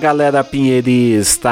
galera pinheirista!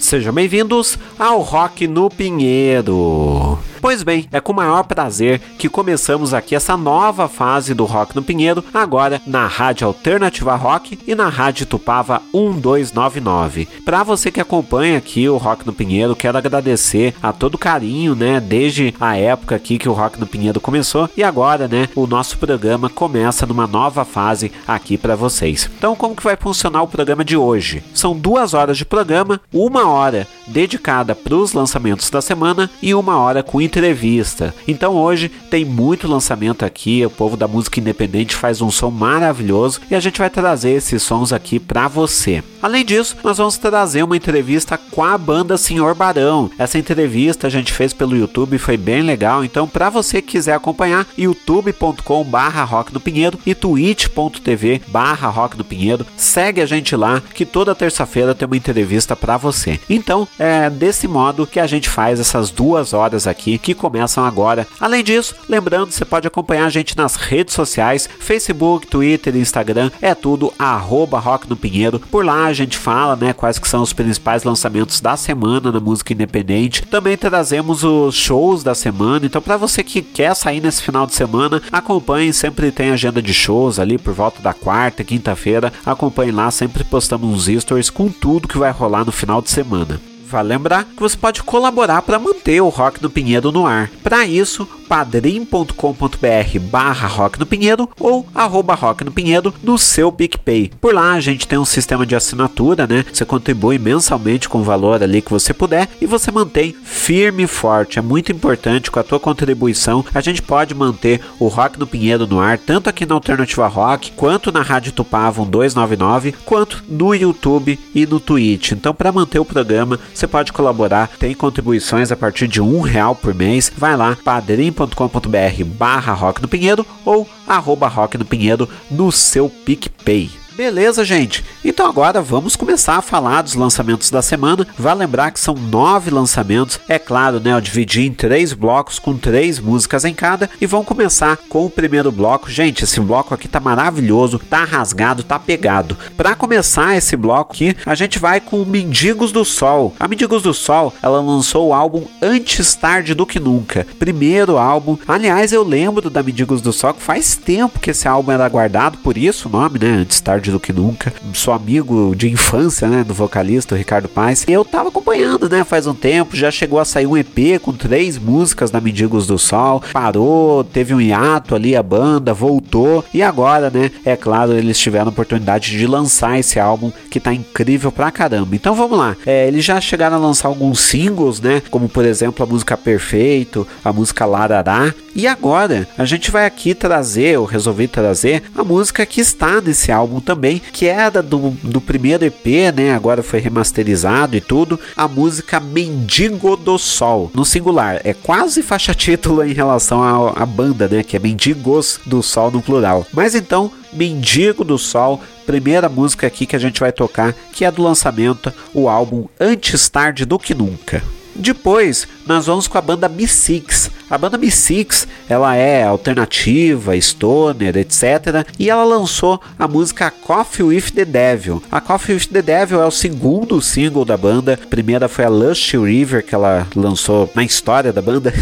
Sejam bem-vindos ao Rock no Pinheiro. Pois bem, é com o maior prazer que começamos aqui essa nova fase do Rock no Pinheiro, agora na Rádio Alternativa Rock e na Rádio Tupava 1299. Para você que acompanha aqui o Rock no Pinheiro, quero agradecer a todo carinho, né, desde a época aqui que o Rock no Pinheiro começou e agora, né, o nosso programa começa numa nova fase aqui para vocês. Então, como que vai funcionar o programa de hoje? São duas horas de programa, uma hora dedicada para os lançamentos da semana e uma hora com entrevista. Então hoje tem muito lançamento aqui, o povo da música independente faz um som maravilhoso e a gente vai trazer esses sons aqui para você. Além disso, nós vamos trazer uma entrevista com a banda Senhor Barão. Essa entrevista a gente fez pelo YouTube, foi bem legal. Então, para você que quiser acompanhar, youtube.com/barra Rock no Pinheiro e twitch.tv/barra Rock no Pinheiro. Segue a gente lá, que toda terça-feira tem uma entrevista para você. Então, é desse modo que a gente faz essas duas horas aqui que começam agora. Além disso, lembrando, você pode acompanhar a gente nas redes sociais, Facebook, Twitter Instagram. É tudo arroba Rock no Pinheiro. Por lá gente fala, né, quais que são os principais lançamentos da semana na música independente. Também trazemos os shows da semana. Então, para você que quer sair nesse final de semana, acompanhe. Sempre tem agenda de shows ali por volta da quarta, quinta-feira. Acompanhe lá, sempre postamos uns stories com tudo que vai rolar no final de semana. Vale lembrar que você pode colaborar para manter o Rock no Pinheiro no ar. Para isso, padrim.com.br barra Rock no Pinheiro ou arroba Rock no Pinheiro no seu PicPay. Por lá a gente tem um sistema de assinatura, né? Você contribui mensalmente com o valor ali que você puder e você mantém firme e forte. É muito importante com a tua contribuição. A gente pode manter o Rock no Pinheiro no ar, tanto aqui na Alternativa Rock, quanto na Rádio Tupavon 299, quanto no YouTube e no Twitch. Então, para manter o programa, você pode colaborar, tem contribuições a partir de um real por mês. Vai lá, padrim.com.br barra Rock no Pinheiro ou arroba Rock no Pinheiro no seu PicPay. Beleza, gente? Então agora vamos começar a falar dos lançamentos da semana. Vale lembrar que são nove lançamentos. É claro, né? Eu dividi em três blocos com três músicas em cada. E vamos começar com o primeiro bloco. Gente, esse bloco aqui tá maravilhoso, tá rasgado, tá pegado. Para começar esse bloco aqui, a gente vai com Mendigos do Sol. A Mendigos do Sol, ela lançou o álbum Antes Tarde do Que Nunca. Primeiro álbum. Aliás, eu lembro da Mendigos do Sol que faz tempo que esse álbum era guardado, por isso o nome, né? Antes Tarde tarde do que nunca. Sou amigo de infância, né, do vocalista o Ricardo Paes. Eu tava acompanhando, né, faz um tempo. Já chegou a sair um EP com três músicas da Mendigos do Sol. Parou, teve um hiato ali a banda, voltou. E agora, né, é claro, eles tiveram a oportunidade de lançar esse álbum que tá incrível pra caramba. Então vamos lá. É, eles já chegaram a lançar alguns singles, né, como por exemplo a música Perfeito, a música Larará. E agora a gente vai aqui trazer, eu resolvi trazer a música que está nesse álbum também, que era do, do primeiro EP, né? Agora foi remasterizado e tudo. A música Mendigo do Sol, no singular. É quase faixa título em relação à banda, né? Que é Mendigos do Sol no plural. Mas então, Mendigo do Sol, primeira música aqui que a gente vai tocar, que é do lançamento, o álbum Antes Tarde do Que Nunca. Depois, nós vamos com a banda B6. A banda B6, ela é alternativa, stoner, etc. E ela lançou a música Coffee with the Devil. A Coffee with the Devil é o segundo single da banda. A primeira foi a Lush River, que ela lançou na história da banda.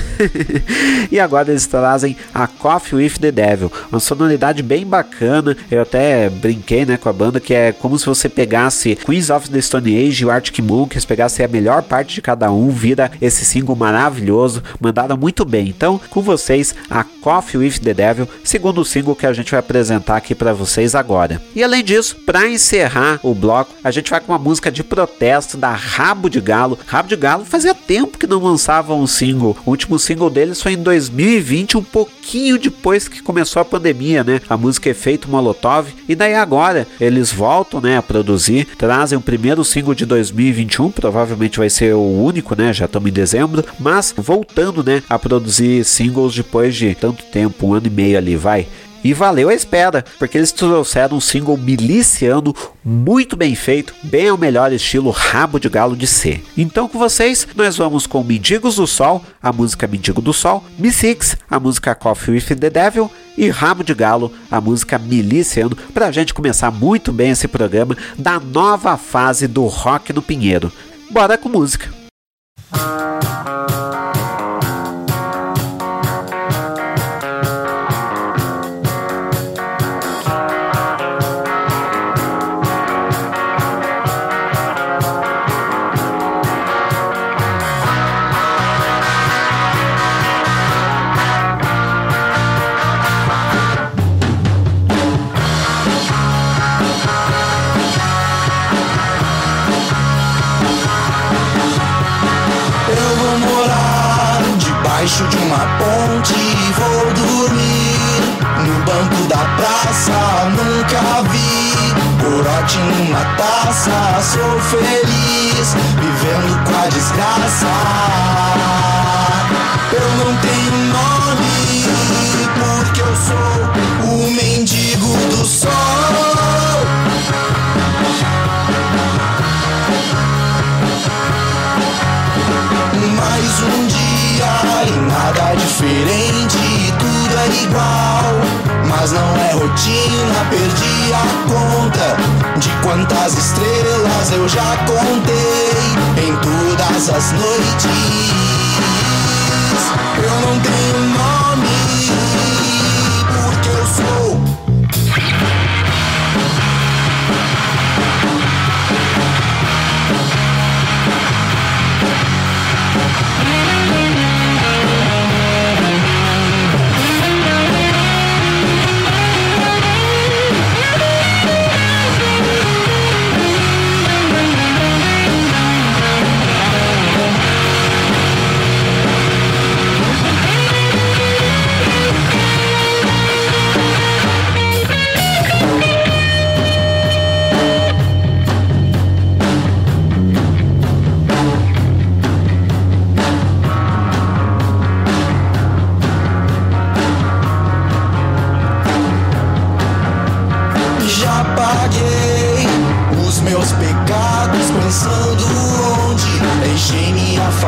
e agora eles trazem a Coffee with the Devil. Uma sonoridade bem bacana. Eu até brinquei né, com a banda que é como se você pegasse Queens of the Stone Age e o Arctic Monkeys, pegasse a melhor parte de cada um, vira esse single maravilhoso, mandado muito bem. Então, com vocês, a Coffee with the Devil, segundo single que a gente vai apresentar aqui para vocês agora. E além disso, para encerrar o bloco, a gente vai com uma música de protesto da Rabo de Galo. Rabo de Galo fazia tempo que não lançava um single. O último single deles foi em 2020, um pouquinho depois que começou a pandemia, né? A música Efeito Molotov. E daí agora eles voltam, né, a produzir, trazem o primeiro single de 2021, provavelmente vai ser o único, né? Já estamos em dezembro, mas voltando, né, a produzir singles depois de tanto tempo, um ano e meio ali, vai. E valeu a espera, porque eles trouxeram um single miliciano muito bem feito, bem ao melhor estilo rabo de galo de ser. Então com vocês, nós vamos com Mendigos do Sol, a música Mendigo do Sol, Mi Six, a música Coffee with the Devil e Rabo de Galo, a música Miliciano, para a gente começar muito bem esse programa da nova fase do rock no Pinheiro. Bora com música! Sou feliz vivendo com a desgraça. Eu não tenho nome porque eu sou o mendigo do sol. Mais um dia e nada diferente, tudo é igual. Mas não é rotina, perdi a conta de quantas estrelas eu já contei em todas as noites. Eu não tenho nome,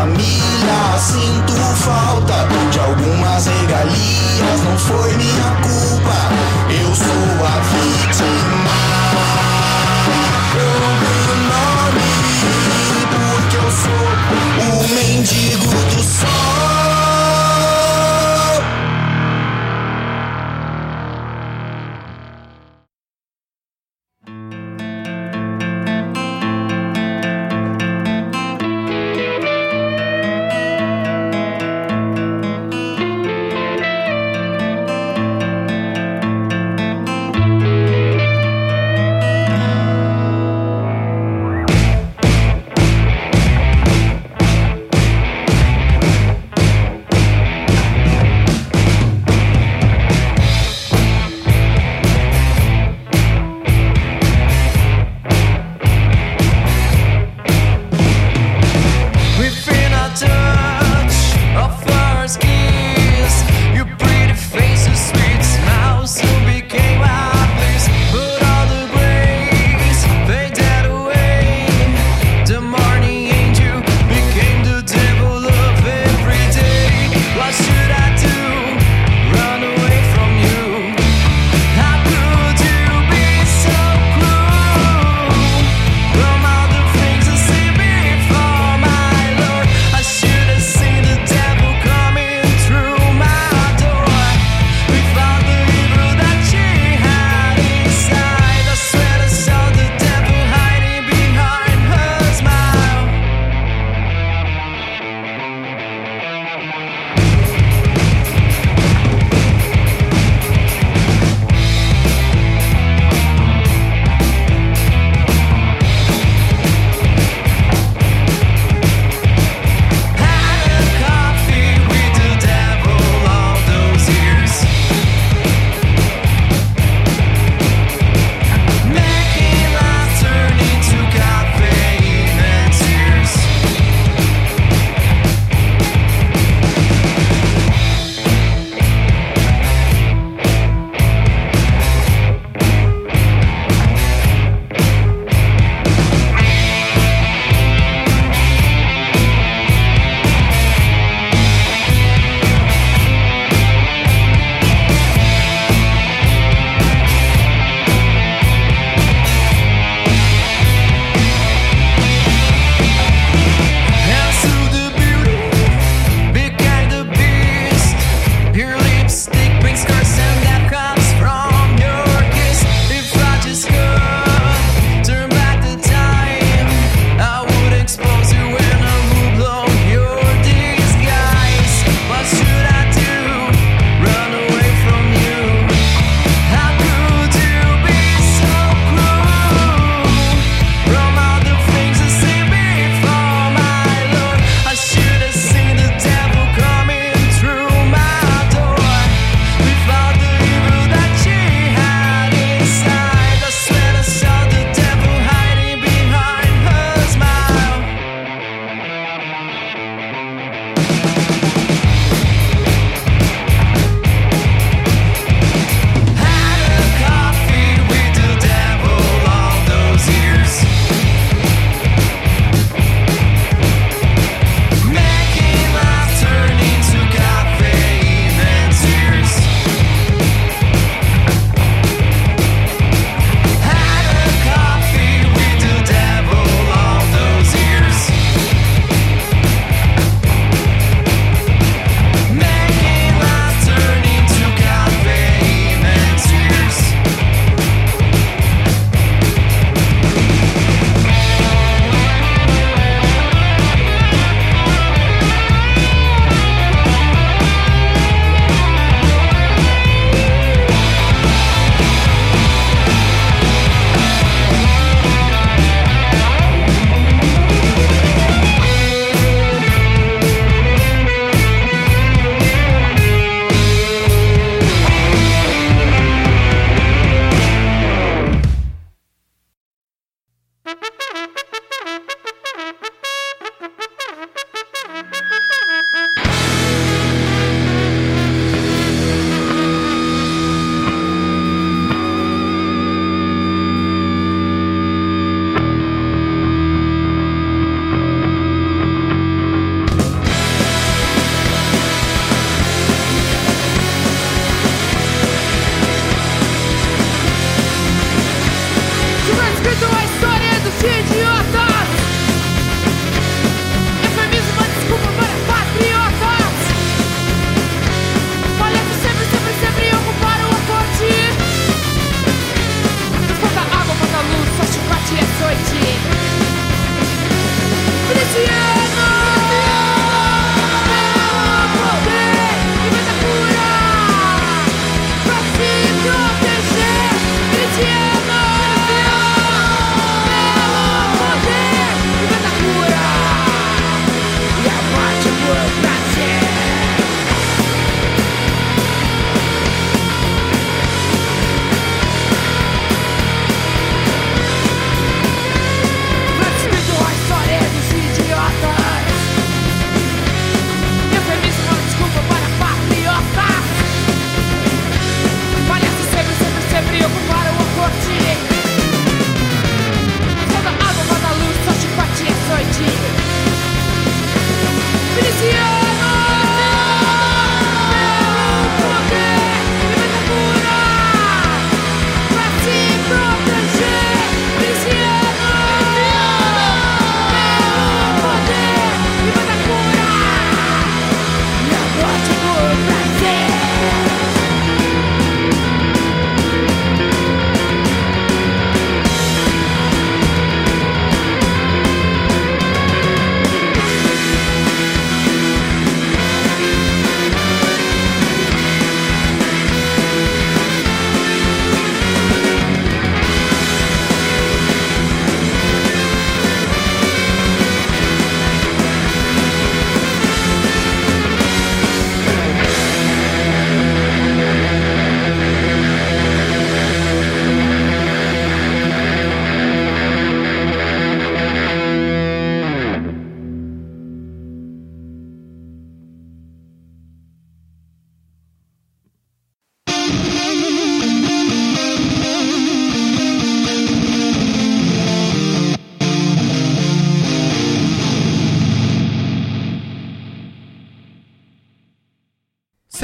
minha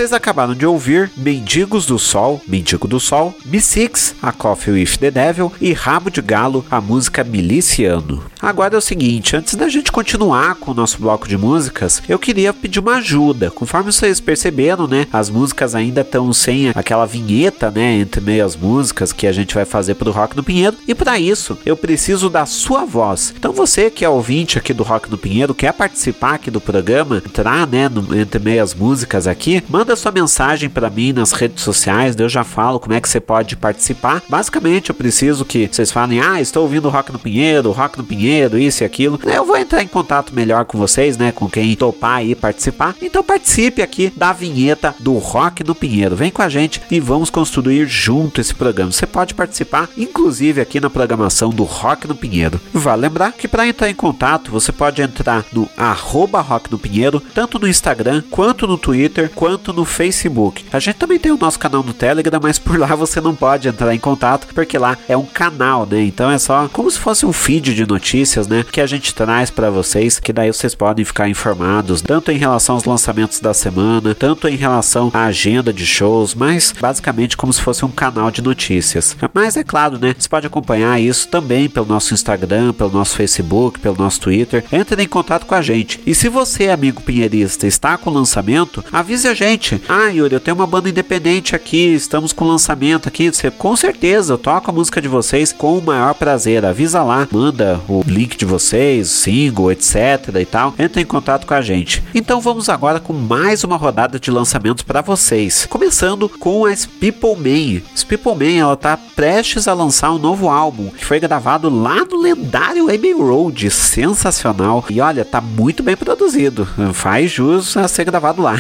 Vocês acabaram de ouvir Mendigos do Sol, Mendigo do Sol, B6, A Coffee with the Devil e Rabo de Galo, a música Miliciano. Agora é o seguinte, antes da gente continuar com o nosso bloco de músicas, eu queria pedir uma ajuda. Conforme vocês perceberam, né, as músicas ainda estão sem aquela vinheta, né, entre meio as músicas que a gente vai fazer pro Rock no Pinheiro. E para isso, eu preciso da sua voz. Então você que é ouvinte aqui do Rock no Pinheiro, quer participar aqui do programa, entrar, né, no, entre meio as músicas aqui, manda sua mensagem para mim nas redes sociais, eu já falo como é que você pode participar. Basicamente, eu preciso que vocês falem: "Ah, estou ouvindo Rock no Pinheiro, Rock no Pinheiro, isso e aquilo". Eu vou entrar em contato melhor com vocês, né, com quem topar aí participar. Então participe aqui da vinheta do Rock no Pinheiro. Vem com a gente e vamos construir junto esse programa. Você pode participar, inclusive aqui na programação do Rock no Pinheiro. Vale lembrar que para entrar em contato, você pode entrar no arroba Rock no Pinheiro, tanto no Instagram, quanto no Twitter, quanto no Facebook. A gente também tem o nosso canal no Telegram, mas por lá você não pode entrar em contato, porque lá é um canal, né? Então é só como se fosse um feed de notícias, né? Que a gente traz para vocês, que daí vocês podem ficar informados, tanto em relação aos lançamentos da semana, tanto em relação à agenda de shows, mas basicamente como se fosse um canal de notícias. Mas é claro, né? Você pode acompanhar isso também pelo nosso Instagram, pelo nosso Facebook, pelo nosso Twitter. Entre em contato com a gente. E se você, amigo pinheirista, está com lançamento, avise a gente. Ah, Yuri, eu tenho uma banda independente aqui, estamos com lançamento aqui. Você, com certeza, eu toco a música de vocês com o maior prazer. Avisa lá, manda o link de vocês, single, etc e tal. Entre em contato com a gente. Então vamos agora com mais uma rodada de lançamentos para vocês. Começando com a People Man. People ela tá prestes a lançar um novo álbum que foi gravado lá no lendário Abbey Road. Sensacional. E olha, tá muito bem produzido. Faz jus a ser gravado lá.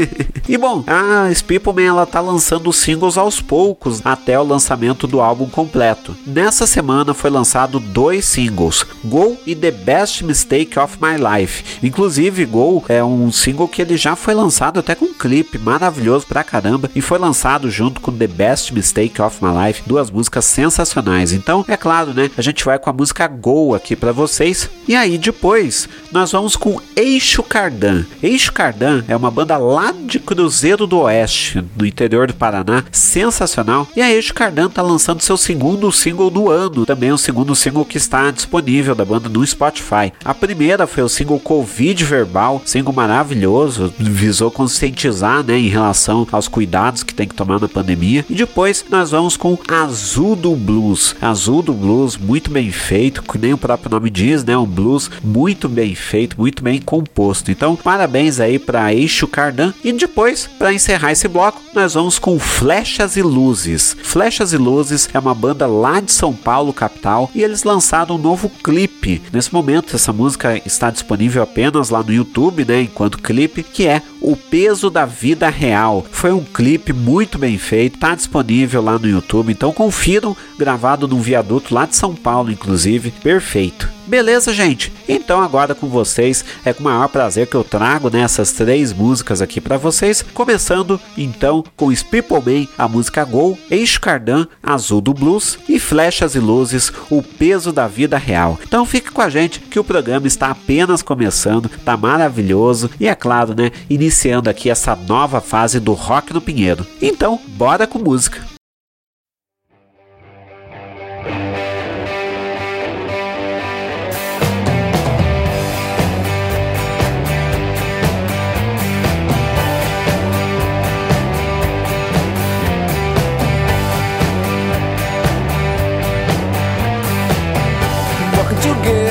e bom, a People ela tá lançando singles aos poucos até o lançamento do álbum completo. Nessa semana foi lançado dois singles, Go e The Best Mistake of My Life. Inclusive, Go é um single que ele já foi lançado até com um clipe maravilhoso pra caramba e foi lançado junto com The Best Mistake of My Life, duas músicas sensacionais. Então, é claro, né? A gente vai com a música Go aqui para vocês. E aí depois nós vamos com Eixo Cardan. Eixo Cardan é uma banda lá de Cruzeiro do Oeste, no interior do Paraná, sensacional. E a Eixo Cardan tá lançando seu segundo single do ano, também o segundo single que está disponível da banda no Spotify. A primeira foi o single Covid Verbal, single maravilhoso, visou conscientizar, né, em relação aos cuidados que tem que tomar na pandemia. E depois nós vamos com Azul do Blues. Azul do Blues, muito bem feito, que nem o próprio nome diz, né, um blues muito bem feito, muito bem composto. Então, parabéns aí para Eixo Cardan. E depois, para encerrar esse bloco, nós vamos com Flechas e Luzes. Flechas e Luzes é uma banda lá de São Paulo, capital, e eles lançaram um novo clipe. Nesse momento, essa música está disponível apenas lá no YouTube, né, enquanto clipe, que é O Peso da Vida Real. Foi um clipe muito bem feito, está disponível lá no YouTube, então confiram, gravado num viaduto lá de São Paulo, inclusive, perfeito. Beleza, gente? Então agora com vocês é com o maior prazer que eu trago nessas né, três músicas aqui para vocês, começando então com Man, a música Gol, Eixo Cardan, Azul do Blues e Flechas e Luzes, o peso da vida real. Então fique com a gente que o programa está apenas começando, tá maravilhoso e é claro, né, iniciando aqui essa nova fase do rock no Pinheiro. Então, bora com música. together.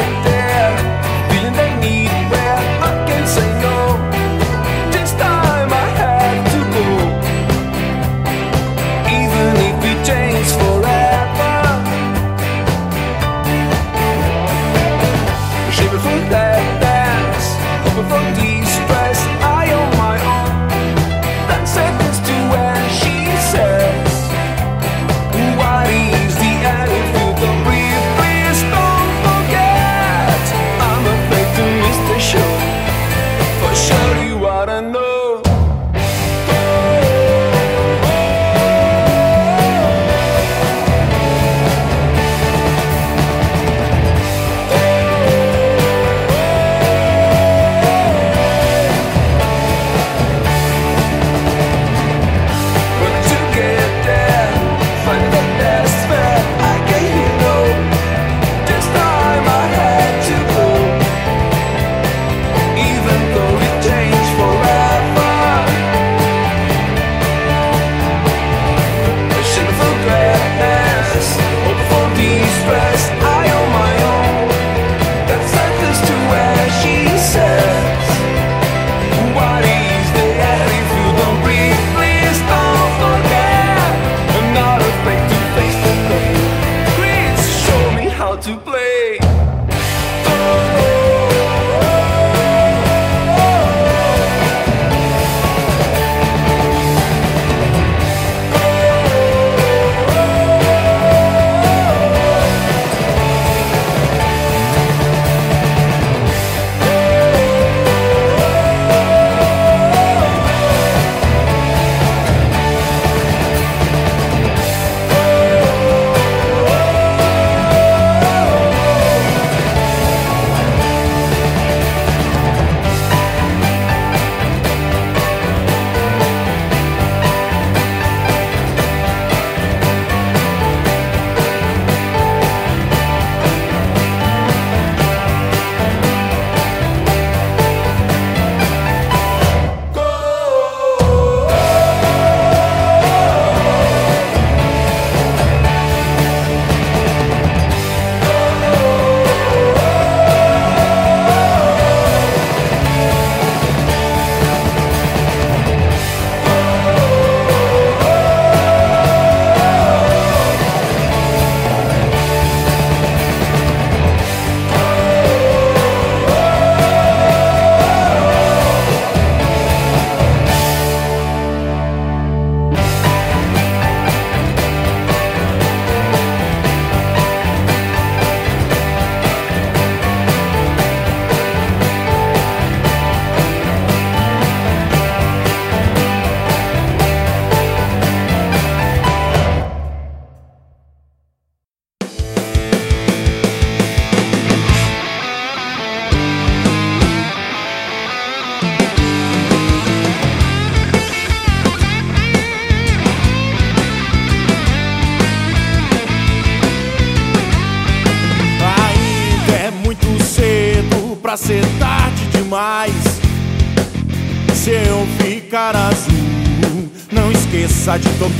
Esqueça de tocar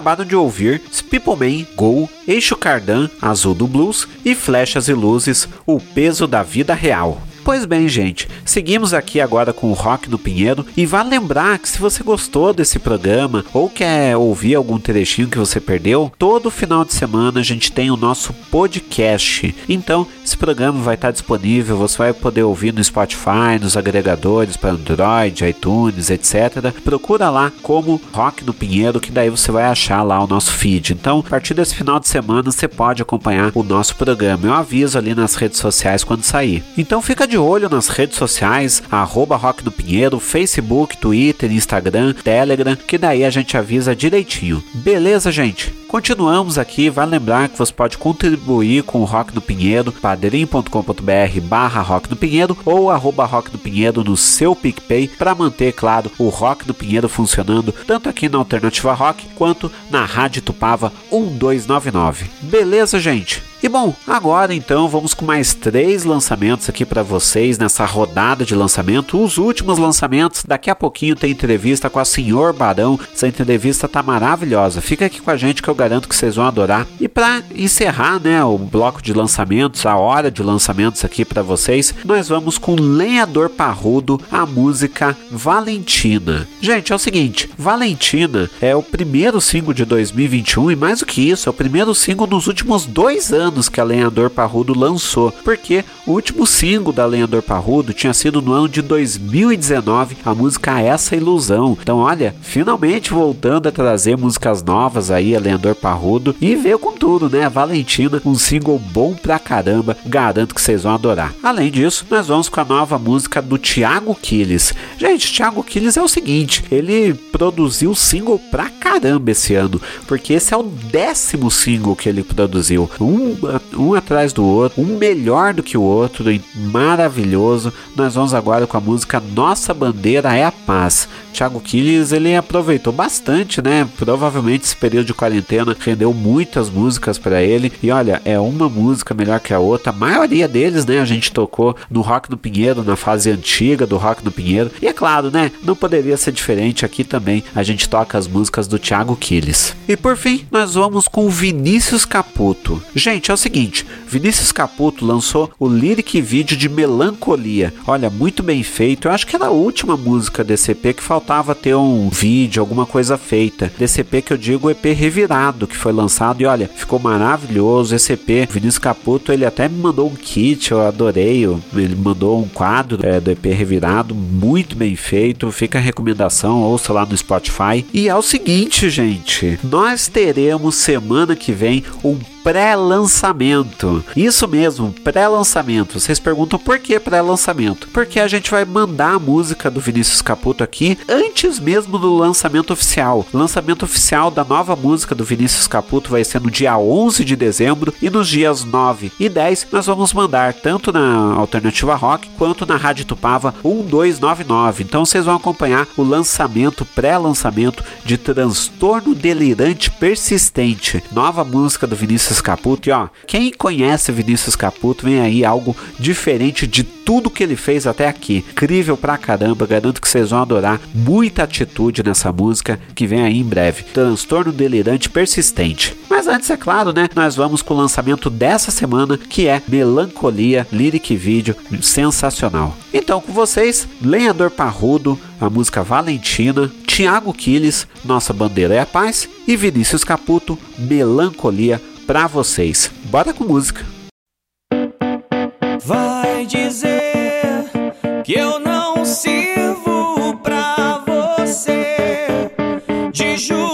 acabaram de ouvir People Man, Go, Eixo Cardan, Azul do Blues e Flechas e Luzes, O Peso da Vida Real. Pois bem, gente, seguimos aqui agora com o Rock no Pinheiro e vale lembrar que se você gostou desse programa ou quer ouvir algum trechinho que você perdeu, todo final de semana a gente tem o nosso podcast. Então, esse programa vai estar disponível, você vai poder ouvir no Spotify, nos agregadores para Android, iTunes, etc. Procura lá como Rock no Pinheiro que daí você vai achar lá o nosso feed. Então, a partir desse final de semana você pode acompanhar o nosso programa. Eu aviso ali nas redes sociais quando sair. Então, fica de olho nas redes sociais, arroba Rock do Pinheiro, Facebook, Twitter, Instagram, Telegram, que daí a gente avisa direitinho. Beleza, gente? Continuamos aqui, vale lembrar que você pode contribuir com o Rock do Pinheiro, padrim.com.br barra Rock do Pinheiro ou arroba Rock do Pinheiro no seu PicPay para manter, claro, o Rock do Pinheiro funcionando tanto aqui na Alternativa Rock quanto na Rádio Tupava 1299. Beleza, gente? E bom, agora então vamos com mais três lançamentos aqui para vocês nessa rodada de lançamento. Os últimos lançamentos, daqui a pouquinho tem entrevista com a Senhor Barão. Essa entrevista tá maravilhosa. Fica aqui com a gente que eu garanto que vocês vão adorar. E para encerrar, né, o bloco de lançamentos, a hora de lançamentos aqui para vocês, nós vamos com Lenhador Parrudo, a música Valentina. Gente, é o seguinte, Valentina é o primeiro single de 2021 e mais do que isso, é o primeiro single nos últimos dois anos anos que a Lenhador Parrudo lançou, porque o último single da Lenhador Parrudo tinha sido no ano de 2019, a música Essa Ilusão. Então, olha, finalmente voltando a trazer músicas novas aí, a Lenhador Parrudo, e veio com tudo, né? Valentina, um single bom pra caramba, garanto que vocês vão adorar. Além disso, nós vamos com a nova música do Thiago Quiles. Gente, Thiago Quiles é o seguinte, ele produziu single pra caramba esse ano, porque esse é o décimo single que ele produziu. Um um atrás do outro, um melhor do que o outro, maravilhoso. Nós vamos agora com a música Nossa Bandeira é a Paz. Thiago Killis ele aproveitou bastante, né? Provavelmente esse período de quarentena rendeu muitas músicas para ele. E olha, é uma música melhor que a outra. A maioria deles, né? A gente tocou no Rock do Pinheiro, na fase antiga do Rock do Pinheiro. E é claro, né? Não poderia ser diferente aqui também. A gente toca as músicas do Thiago Killis. E por fim, nós vamos com Vinícius Caputo. Gente, é o seguinte: Vinícius Caputo lançou o lyric vídeo de Melancolia. Olha, muito bem feito. Eu acho que era a última música desse EP que faltava ter um vídeo, alguma coisa feita. Desse EP que eu digo o EP Revirado, que foi lançado e olha, ficou maravilhoso. Esse EP, Vinícius Caputo, ele até me mandou um kit, eu adorei. Ele mandou um quadro é, do EP Revirado, muito bem feito. Fica a recomendação, ouça lá no Spotify. E é o seguinte, gente, nós teremos semana que vem um pré-lançamento. Isso mesmo, pré-lançamento. Vocês perguntam por que pré-lançamento? Porque a gente vai mandar a música do Vinícius Caputo aqui antes mesmo do lançamento oficial. Lançamento oficial da nova música do Vinícius Caputo vai ser no dia 11 de dezembro e nos dias 9 e 10 nós vamos mandar tanto na Alternativa Rock quanto na Rádio Tupava 1299. Então vocês vão acompanhar o lançamento, pré-lançamento de Transtorno Delirante Persistente, nova música do Vinícius Vinícius Caputo. E ó, quem conhece Vinícius Caputo, vem aí algo diferente de tudo que ele fez até aqui. Incrível pra caramba, garanto que vocês vão adorar. Muita atitude nessa música que vem aí em breve. Transtorno delirante persistente. Mas antes, é claro, né? Nós vamos com o lançamento dessa semana, que é Melancolia, Lyric Video, sensacional. Então, com vocês, Lenhador Parrudo, a música Valentina, Tiago Quiles, Nossa Bandeira é a Paz e Vinícius Caputo, Melancolia, para vocês. Bora com música. Vai dizer que eu não sirvo pra você de joelhos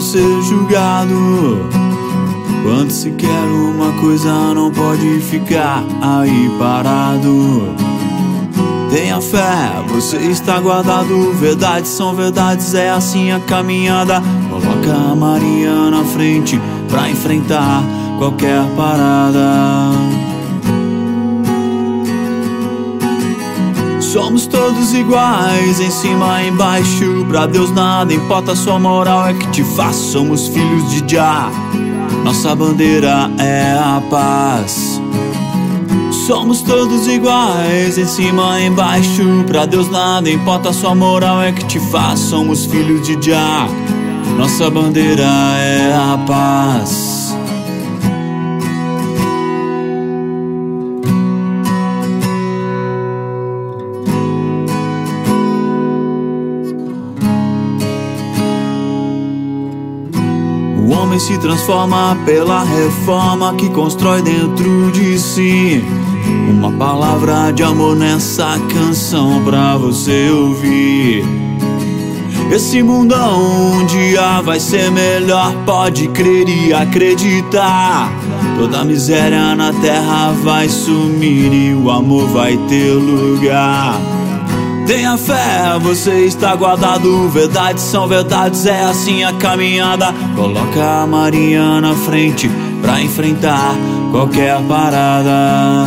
ser julgado. Quando se quer uma coisa, não pode ficar aí parado. Tenha fé, você está guardado. Verdades são verdades, é assim a caminhada. Coloca a Maria na frente pra enfrentar qualquer parada. Somos todos iguais, em cima e embaixo. Pra Deus nada importa, sua moral é que te faz. Somos filhos de Jah, nossa bandeira é a paz. Somos todos iguais, em cima e embaixo. Pra Deus nada importa, sua moral é que te faz. Somos filhos de Jah, nossa bandeira é a paz. Se transforma pela reforma que constrói dentro de si. Uma palavra de amor nessa canção pra você ouvir. Esse mundão um dia vai ser melhor, pode crer e acreditar. Toda miséria na terra vai sumir e o amor vai ter lugar. Tenha fé, você está guardado. Verdades são verdades, é assim a caminhada. Coloca a Maria na frente pra enfrentar qualquer parada.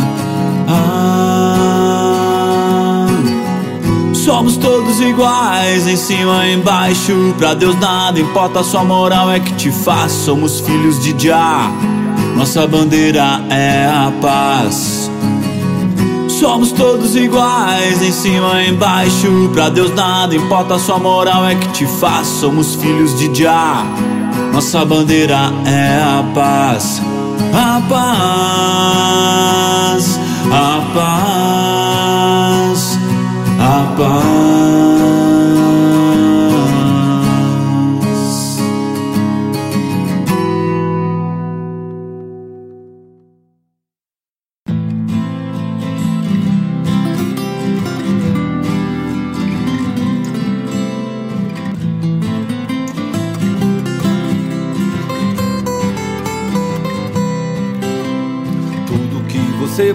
Ah, somos todos iguais, em cima e embaixo. Pra Deus nada importa, sua moral é que te faz. Somos filhos de Jah, nossa bandeira é a paz. Somos todos iguais, em cima e embaixo. Pra Deus nada importa, sua moral é que te faz. Somos filhos de Jah, nossa bandeira é a paz. A paz, a paz, a paz.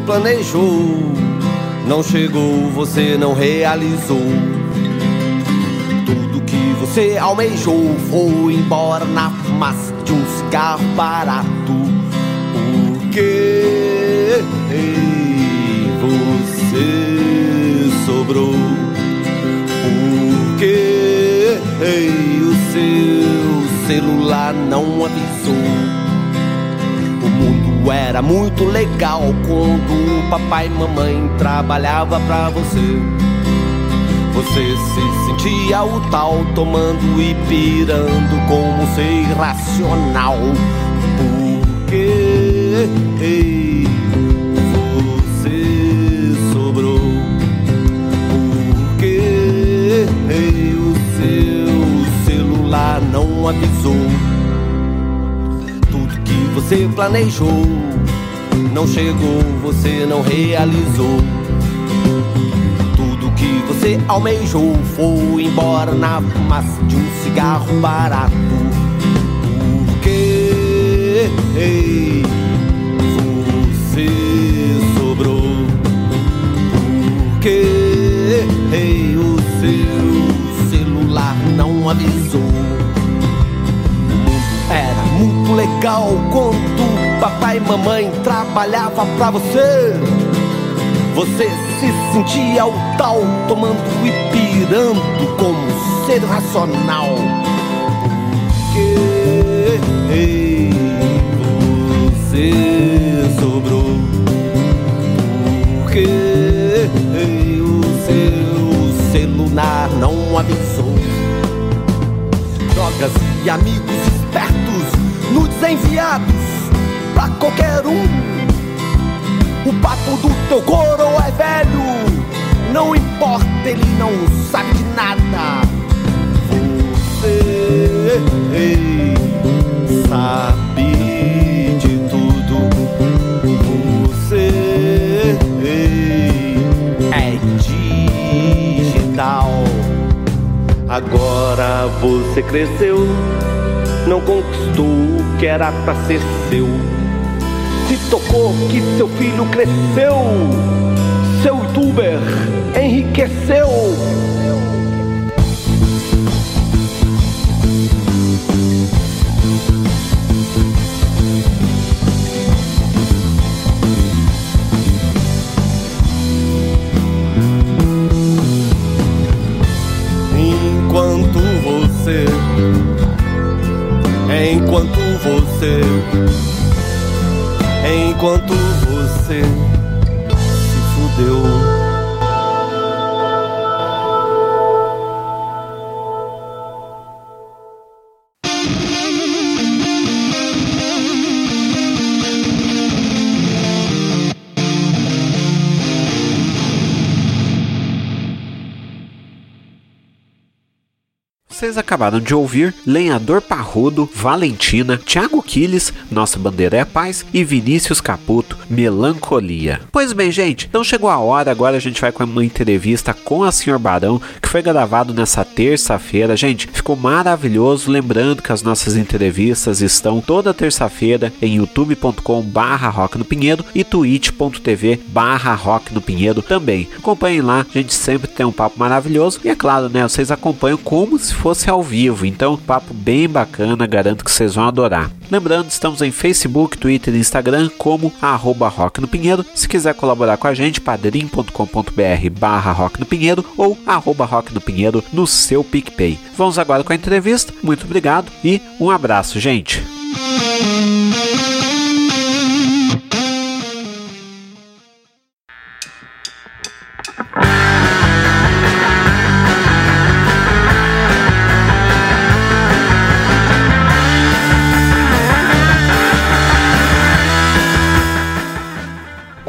Planejou não chegou, você não realizou. Tudo que você almejou foi embora na fumaça de um cigarro barato. Porque você sobrou. Porque o seu celular não avisou. Era muito legal quando o papai e mamãe trabalhava pra você. Você se sentia o tal tomando e pirando como ser irracional. Porque você sobrou. Porque o seu celular não avisou. Você planejou não chegou, você não realizou. Tudo que você almejou foi embora na fumaça de um cigarro barato. Porque você legal quando papai e mamãe trabalhava pra você. Você se sentia o tal tomando e pirando como ser racional. Porque você sobrou. Porque o seu celular não avisou drogas e amigos enviados pra qualquer um. O papo do teu coro é velho, não importa, ele não sabe de nada. Você sabe de tudo. Você é digital. Agora você cresceu, não conquistou que era pra ser seu. Se tocou que seu filho cresceu, seu youtuber enriqueceu. Você, enquanto você se fudeu. Vocês acabaram de ouvir Lenhador Parrudo, Valentina, Thiago Quiles, Nossa Bandeira é Paz e Vinícius Caputo, Melancolia. Pois bem, gente, então chegou a hora, agora a gente vai com uma entrevista com a Sr. Barão, que foi gravado nessa terça-feira. Gente, ficou maravilhoso, lembrando que as nossas entrevistas estão toda terça-feira em youtube.com barra Rock e twitch.tv barra Rock também. Acompanhem lá, a gente sempre tem um papo maravilhoso e é claro, né, vocês acompanham como se fosse ao vivo, então papo bem bacana, garanto que vocês vão adorar. Lembrando, estamos em Facebook, Twitter e Instagram como arroba Rock no Pinheiro. Se quiser colaborar com a gente, padrim.com.br barra Rock no Pinheiro ou arroba Rock no Pinheiro no seu PicPay. Vamos agora com a entrevista. Muito obrigado e um abraço, gente.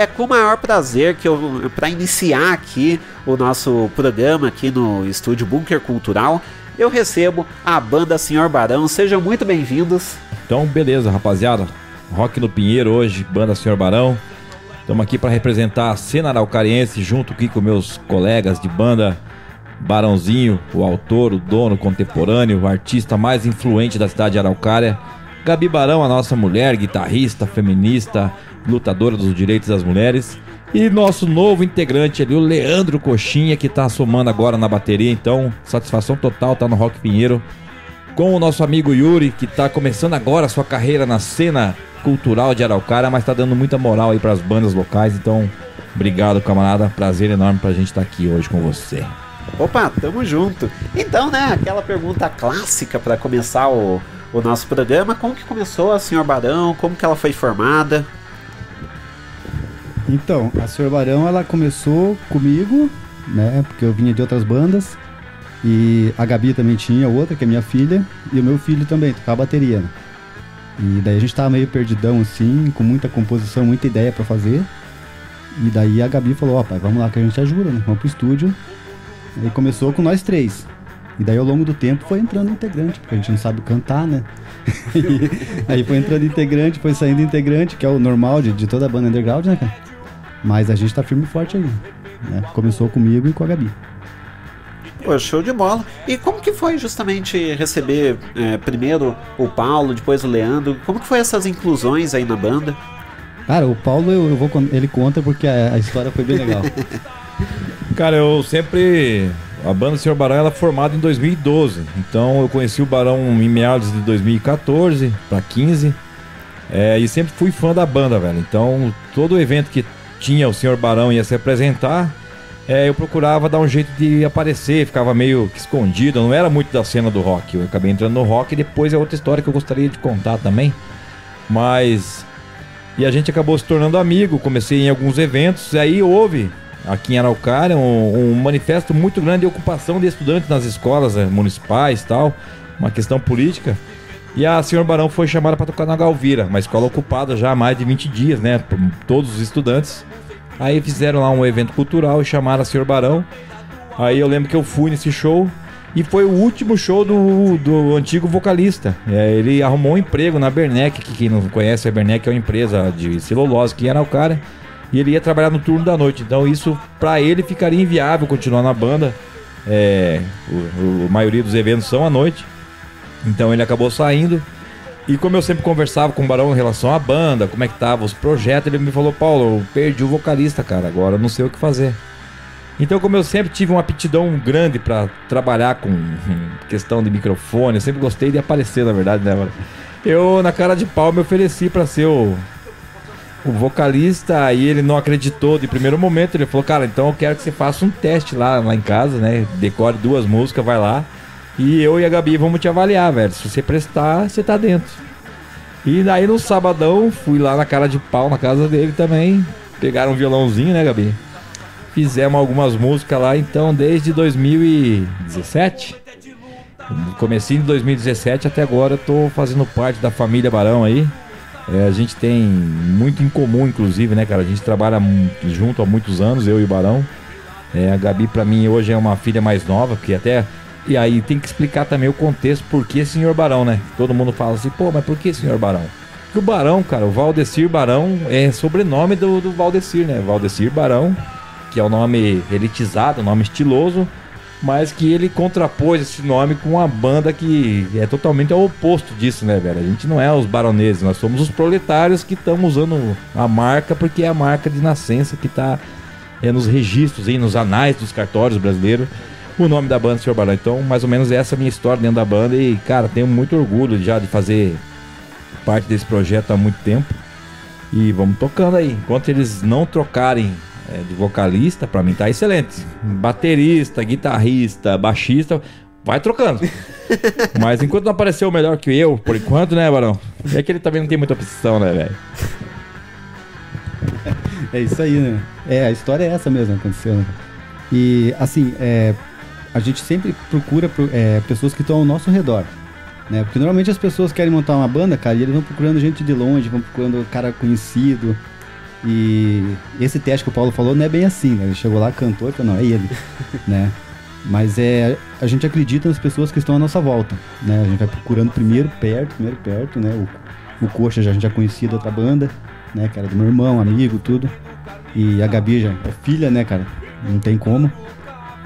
É com o maior prazer que eu, para iniciar aqui o nosso programa aqui no estúdio Bunker Cultural, eu recebo a banda Senhor Barão. Sejam muito bem-vindos. Então, beleza, rapaziada. Rock no Pinheiro hoje, banda Senhor Barão. Estamos aqui para representar a cena araucariense junto aqui com meus colegas de banda Barãozinho, o autor, o dono contemporâneo, o artista mais influente da cidade de Araucária. Gabi Barão, a nossa mulher, guitarrista, feminista, lutadora dos direitos das mulheres. E nosso novo integrante ali, o Leandro Coxinha, que tá somando agora na bateria. Então, satisfação total, tá no Rock Pinheiro. Com o nosso amigo Yuri, que tá começando agora a sua carreira na cena cultural de Araucária, mas tá dando muita moral aí pras bandas locais. Então, obrigado, camarada. Prazer enorme pra gente estar aqui hoje com você. Opa, tamo junto. Então, né, aquela pergunta clássica para começar o, o nosso programa, como que começou a Senhor Barão, como que ela foi formada? Então, a Sr. Barão, ela começou comigo, né? Porque eu vinha de outras bandas. E a Gabi também tinha outra, que é minha filha. E o meu filho também, tocava bateria, né? E daí a gente tava meio perdidão, assim, com muita composição, muita ideia pra fazer. E daí a Gabi falou, ó, pai, vamos lá que a gente ajuda, né? Vamos pro estúdio. E começou com nós três. E daí ao longo do tempo foi entrando integrante, porque a gente não sabe cantar, né? E aí foi entrando integrante, foi saindo integrante, que é o normal de, de toda a banda underground, né, cara? Mas a gente tá firme e forte aí. Né? Começou comigo e com a Gabi. Pô, show de bola. E como que foi justamente receber é, primeiro o Paulo, depois o Leandro? Como que foi essas inclusões aí na banda? Cara, o Paulo, eu, eu vou, ele conta porque a, a história foi bem legal. Cara, eu sempre. A banda Senhor Barão ela é formada em 2012. Então eu conheci o Barão em meados de 2014 para 15. É, e sempre fui fã da banda, velho. Então todo evento que tinha o Senhor Barão ia se apresentar, é, eu procurava dar um jeito de aparecer, ficava meio que escondido. Não era muito da cena do rock. Eu acabei entrando no rock e depois é outra história que eu gostaria de contar também. Mas. E a gente acabou se tornando amigo, comecei em alguns eventos, e aí houve aqui em Araucária um, um manifesto muito grande de ocupação de estudantes nas escolas eh, municipais tal, uma questão política. E a senhora Barão foi chamada para tocar na Galvira, uma escola ocupada já há mais de 20 dias, né? Por todos os estudantes. Aí fizeram lá um evento cultural e chamaram a senhora Barão. Aí eu lembro que eu fui nesse show e foi o último show do, do antigo vocalista. É, ele arrumou um emprego na Bernec, que quem não conhece, a Bernec é uma empresa de celulose que era Araucária. E ele ia trabalhar no turno da noite. Então isso, pra ele, ficaria inviável continuar na banda. É, o, o- a maioria dos eventos são à noite. Então ele acabou saindo. E como eu sempre conversava com o Barão em relação à banda, como é que tava os projetos, ele me falou, Paulo, eu perdi o vocalista, cara, agora não sei o que fazer. Então, como eu sempre tive uma aptidão grande pra trabalhar com hum, questão de microfone, eu sempre gostei de aparecer, na verdade, né, mano? Eu, na cara de pau, me ofereci pra ser o, o vocalista e ele não acreditou de primeiro momento. Ele falou, cara, então eu quero que você faça um teste lá, lá em casa, né? Decore duas músicas, vai lá. E eu e a Gabi vamos te avaliar, velho. Se você prestar, você tá dentro. E daí no sabadão, fui lá na cara de pau na casa dele também. Pegaram um violãozinho, né, Gabi? Fizemos algumas músicas lá, então desde 2017. No comecinho de 2017 até agora eu tô fazendo parte da família Barão aí. É, a gente tem muito em comum, inclusive, né, cara? A gente trabalha junto há muitos anos, eu e o Barão. É, a Gabi, pra mim, hoje é uma filha mais nova, que até. E aí tem que explicar também o contexto, por que senhor Barão, né? Todo mundo fala assim, pô, mas por que senhor Barão? Porque o Barão, cara, o Valdecir Barão é sobrenome do, do Valdecir, né? Valdecir Barão, que é o nome elitizado, nome estiloso, mas que ele contrapôs esse nome com uma banda que é totalmente ao oposto disso, né, velho? A gente não é os baroneses, nós somos os proletários que estamos usando a marca porque é a marca de nascença que tá é, nos registros, aí, nos anais dos cartórios brasileiros, o nome da banda Sr. Barão. Então, mais ou menos essa é a minha história dentro da banda e, cara, tenho muito orgulho já de fazer parte desse projeto há muito tempo. E vamos tocando aí. Enquanto eles não trocarem é, de vocalista, pra mim tá excelente. Baterista, guitarrista, baixista, vai trocando. Mas enquanto não apareceu o melhor que eu, por enquanto, né, Barão? É que ele também não tem muita opção, né, velho? É isso aí, né? É, a história é essa mesmo aconteceu, né? E, assim, é, a gente sempre procura pro- é, pessoas que estão ao nosso redor, né? Porque normalmente as pessoas querem montar uma banda, cara, e eles vão procurando gente de longe, vão procurando cara conhecido. E esse teste que o Paulo falou não é bem assim, né? Ele chegou lá, cantou e falou, não, é ele, né? Mas é, a gente acredita nas pessoas que estão à nossa volta, né? A gente vai procurando primeiro perto, primeiro perto, né? O, o Coxa já, a gente já conhecia da outra banda, né? Que era do meu irmão, amigo, tudo. E a Gabi já é filha, né, cara? Não tem como.